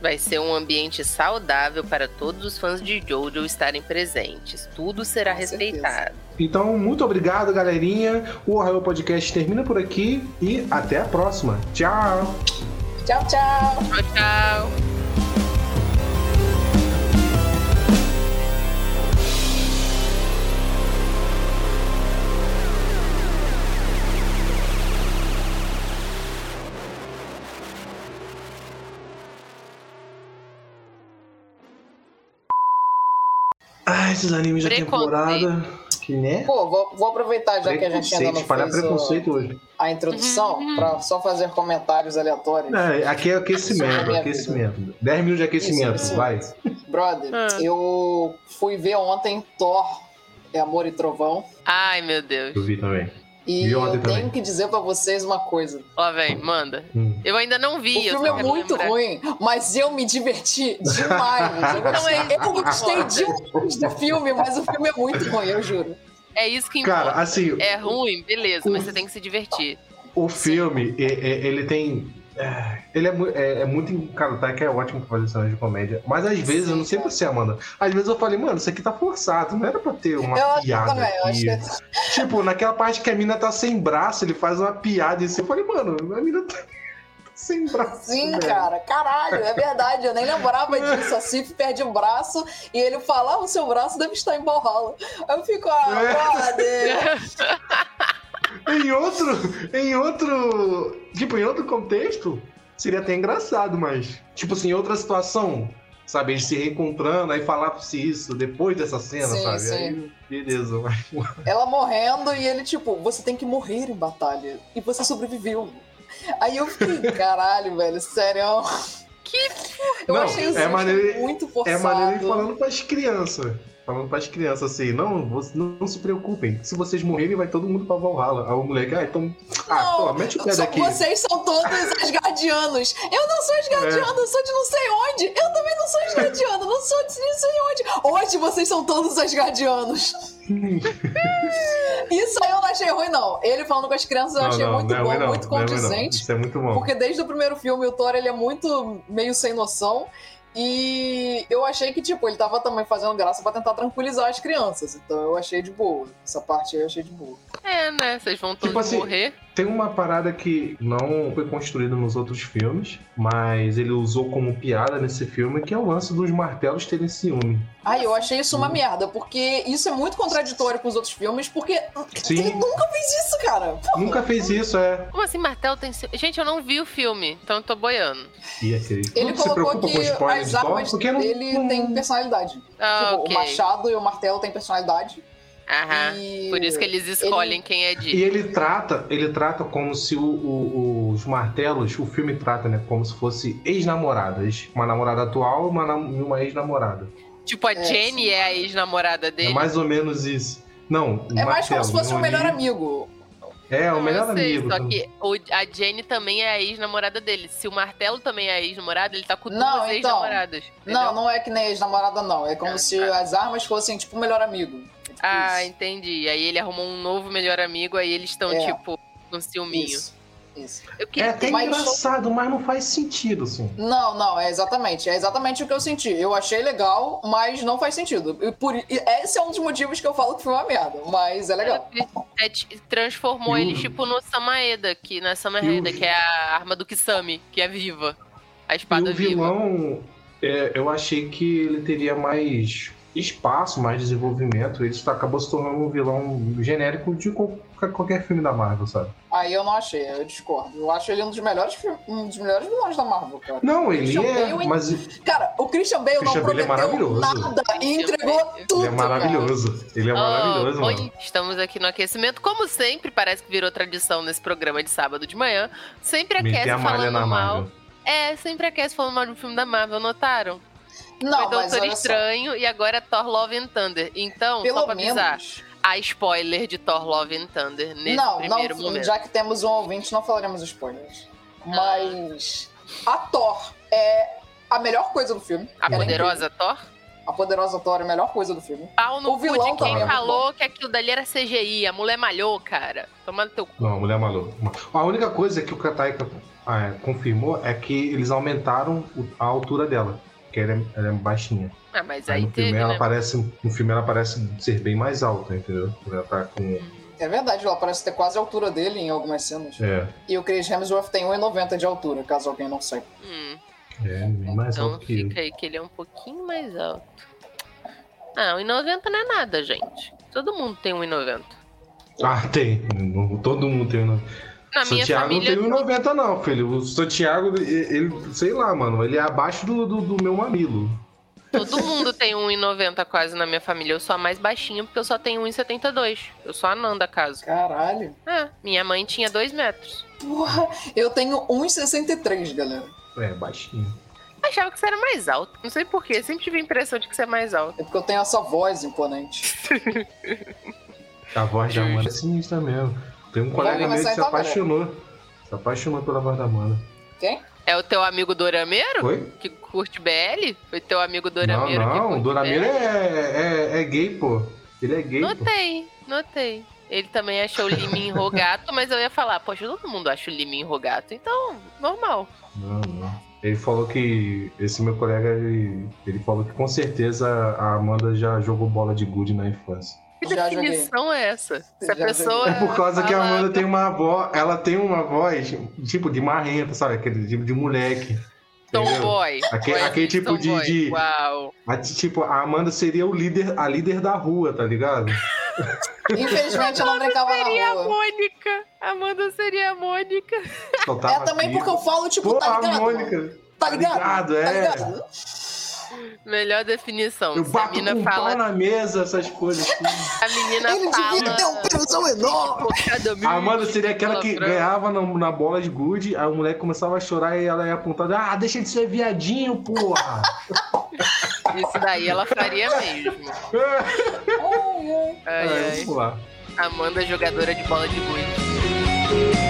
Vai ser um ambiente saudável para todos os fãs de Jojo estarem presentes. Tudo será Com respeitado. Então, muito obrigado, galerinha. O Arraio Podcast termina por aqui e até a próxima. Tchau! Tchau, tchau! Tchau, tchau. Ah, esses animes da temporada. Que né? Pô, vou, vou aproveitar já que a gente ainda não fez o- preconceito hoje. a introdução Uhum. pra só fazer comentários aleatórios. É, aqui é aquecimento, aquecimento. 10 minutos de aquecimento, Isso, isso. vai. Brother, Ah. eu fui ver ontem Thor, é Amor e Trovão. Ai, meu Deus. Eu vi também. E Vi eu também. tenho que dizer pra vocês uma coisa. Ó, vem, manda. Hum. Eu ainda não vi. O eu filme é muito lembrar. ruim, mas eu me diverti demais. [LAUGHS] Eu gostei, Não, é eu gostei importa. demais do filme, mas o filme é muito ruim, eu juro. É isso que importa. Cara, assim, É ruim, beleza, mas você tem que se divertir. o filme, é- é- ele tem Ele é, é, é muito. Cara, o Taika é ótimo pra fazer cenas de comédia. Mas às vezes, eu não sei você, Amanda. Às vezes eu falei, mano, isso aqui tá forçado. Não era pra ter uma Eu acho piada também, eu acho aqui. que Tipo, naquela parte que a mina tá sem braço, ele faz uma piada e assim. Eu falei, mano, a mina tá sem braço. Sim, velho. cara, caralho, é verdade, eu nem lembrava [LAUGHS] disso. A Sif perde o braço e ele fala: ah, o seu braço deve estar em Valhalla. Aí eu fico, ah, É. brother. [LAUGHS] Em outro. Em outro. Tipo, em outro contexto, seria até engraçado, mas. Tipo assim, em outra situação, sabe? Eles se reencontrando, aí falasse isso depois dessa cena, Sim, sabe? sim. Aí, beleza, mas. [LAUGHS] Ela morrendo e ele, tipo, você tem que morrer em batalha. E você sobreviveu. Aí eu fiquei, [LAUGHS] caralho, velho, sério. Que Eu Não, achei é é maneiro- muito É forçado. maneiro ele falando pras crianças. Falando pras crianças assim, não, não, se preocupem. Se vocês morrerem, vai todo mundo pra Valhalla. Aí o moleque, ah, então. Ah, Não, pô, mete o pé daqui. Vocês são todos [LAUGHS] asgardianos. Eu não sou asgardiano, É. eu sou de não sei onde. Eu também não sou asgardiano, não sou de não sei onde. Hoje vocês são todos asgardianos. [LAUGHS] Isso aí eu não achei ruim, não. Ele falando com as crianças eu Não, achei não, muito não é bom, muito é condizente. Isso é muito bom. Porque desde o primeiro filme o Thor ele é muito meio sem noção. E eu achei que, tipo, ele tava também fazendo graça pra tentar tranquilizar as crianças. Então eu achei de boa. Essa parte aí eu achei de boa. É, né? Vocês vão todos Tipo assim, morrer. Tem uma parada que não foi construída nos outros filmes, mas ele usou como piada nesse filme, que é o lance dos martelos terem ciúme. Ai, eu achei isso uma merda, porque isso é muito contraditório com os outros filmes, porque Sim. ele nunca fez isso, cara. Nunca fez isso, é. Como assim, martelo tem. ci- Gente, eu não vi o filme, então eu tô boiando. E aquele. Ele não se colocou preocupa que as armas dele não- têm personalidade. Ah, tipo, ok. o machado e o martelo têm personalidade. Aham. e... Por isso que eles escolhem quem é E de. ele trata, ele trata como se o- o- os martelos, o filme trata, né, como se fosse ex-namoradas. Uma namorada atual uma, e uma ex-namorada. Tipo, a É, Jenny sim. é a ex-namorada É dele. mais ou menos isso. Não, o É mais como martelo, se fosse não um melhor li. amigo. É, o Não, melhor eu sei, amigo. Só que o- a Jenny também é a ex-namorada dele. Se o Martelo também é a ex-namorada, ele tá com Não, duas então. ex-namoradas. Não, não é que nem ex-namorada, não. É como Ah, se tá. as armas fossem, tipo, o melhor amigo. Ah, isso. entendi. Aí ele arrumou um novo melhor amigo, aí eles estão, É. tipo, com ciúminho. Isso. Isso. Eu É até engraçado, mas não faz sentido, assim. Não, não, é exatamente. É exatamente o que eu senti. Eu achei legal, mas não faz sentido. E por, e esse é um dos motivos que eu falo que foi uma merda. Mas é legal. É, transformou E o- ele, tipo, no Samaeda, que na Samaeda, E o- que é a arma do Kisame, que é viva. A E espada o viva. vilão, é, eu achei que ele teria mais espaço, mais desenvolvimento. Ele acabou se tornando um vilão genérico de qualquer, filme da Marvel, sabe? Aí eu não achei, eu discordo. Eu acho ele um dos melhores, um dos melhores vilões da Marvel, cara. Não, ele Christian é. Bale, Mas Cara, o Christian Bale Christian não Bale é prometeu nada e entregou tudo. ele é maravilhoso. Ele é Oh, maravilhoso, oi, mano. estamos aqui no aquecimento. Como sempre, parece que virou tradição nesse programa de sábado de manhã. Sempre aquece falando na mal. Marvel. É, sempre aquece falando mal de um filme da Marvel, notaram? Não, Foi Doutor só. Estranho e agora é Thor Love and Thunder. Então, só Pelo pra avisar, a spoiler de Thor Love and Thunder nesse não, primeiro não, momento. já que temos um ouvinte, não falaremos spoilers. Mas a Thor é a melhor coisa do filme. A Ela é poderosa Thor? A poderosa Thor é a melhor coisa do filme. Pau no O vilão de também quem é falou que aquilo dali era CGI. A mulher malhou, cara. Toma no teu cu. Não, mulher maluca. A única coisa que o Kataika ah, é, confirmou é que eles aumentaram a altura dela. Que ela é, ela é baixinha. Ah, mas Aí aí no filme ela né? parece. No filme ela parece ser bem mais alta, entendeu? Ela tá com. É verdade, ela parece ter quase a altura dele em algumas cenas. É, E o Chris Hemsworth tem 1,90 de altura, caso alguém não saiba. Hum, é bem mais então alto que fica aí que ele é um pouquinho mais alto. Ah, 1,90 não é nada, gente. Todo mundo tem 1,90. Ah, tem. Todo mundo tem. um- Na minha Santiago família. não tem 1,90 não, filho. O Santiago, ele, ele- sei lá, mano, ele é abaixo do, do, do meu mamilo. Todo mundo tem 1,90 quase na minha família. Eu sou a mais baixinha porque eu só tenho 1,72. Eu sou a Nanda, caso. Caralho. É, minha mãe tinha 2 metros. Porra, eu tenho 1,63, galera. É, baixinho. Achava que você era mais alto. Não sei porquê. Sempre tive a impressão de que você é mais alto. É porque eu tenho essa voz imponente. [LAUGHS] A voz da. Amanda é sinistra mesmo. Tem um colega meu que se então, apaixonou. Se apaixonou pela voz da Amanda. Quem? É o teu amigo Dorameiro? Oi? Que curte BL? Foi teu amigo Não, Dorameiro que não. curte O Doramiro BL? é, é, é gay, pô. Ele é gay, pô. Notei, notei. Ele também achou o Limin Rogato, mas eu ia falar, poxa, todo mundo acha o Limin Rogato, então, normal. Não, não. Ele falou que. Esse meu colega, ele, ele falou que com certeza a Amanda já jogou bola de gude na infância. [LAUGHS] Que Já joguei. definição é essa? Se a pessoa. É por causa que a Amanda tem uma voz. Ela tem uma voz tipo de marrenta, sabe? Aquele tipo de moleque. Tomboy. Aquele- aquele tipo de- tomboy. de- Uau. A, tipo, a Amanda seria o líder, a líder da rua, tá ligado? Infelizmente não brincava Seria na a rua. Mônica. Amanda seria a Mônica. É também pipa. porque eu falo, tipo, Pô, tá a ligado? Mônica. Tá ligado? ligado, Tá é. ligado? Melhor definição. Eu Se a bato menina com um fala. na mesa, essas coisas assim. A menina Ele devia ter um fala. pensão enorme. A Amanda seria aquela que ganhava na, na bola de gude, aí o moleque começava a chorar e ela ia apontar, ah, deixa de ser viadinho, porra! [LAUGHS] Isso daí ela faria mesmo. [LAUGHS] Ai, É, ai. Amanda, jogadora de bola de gude.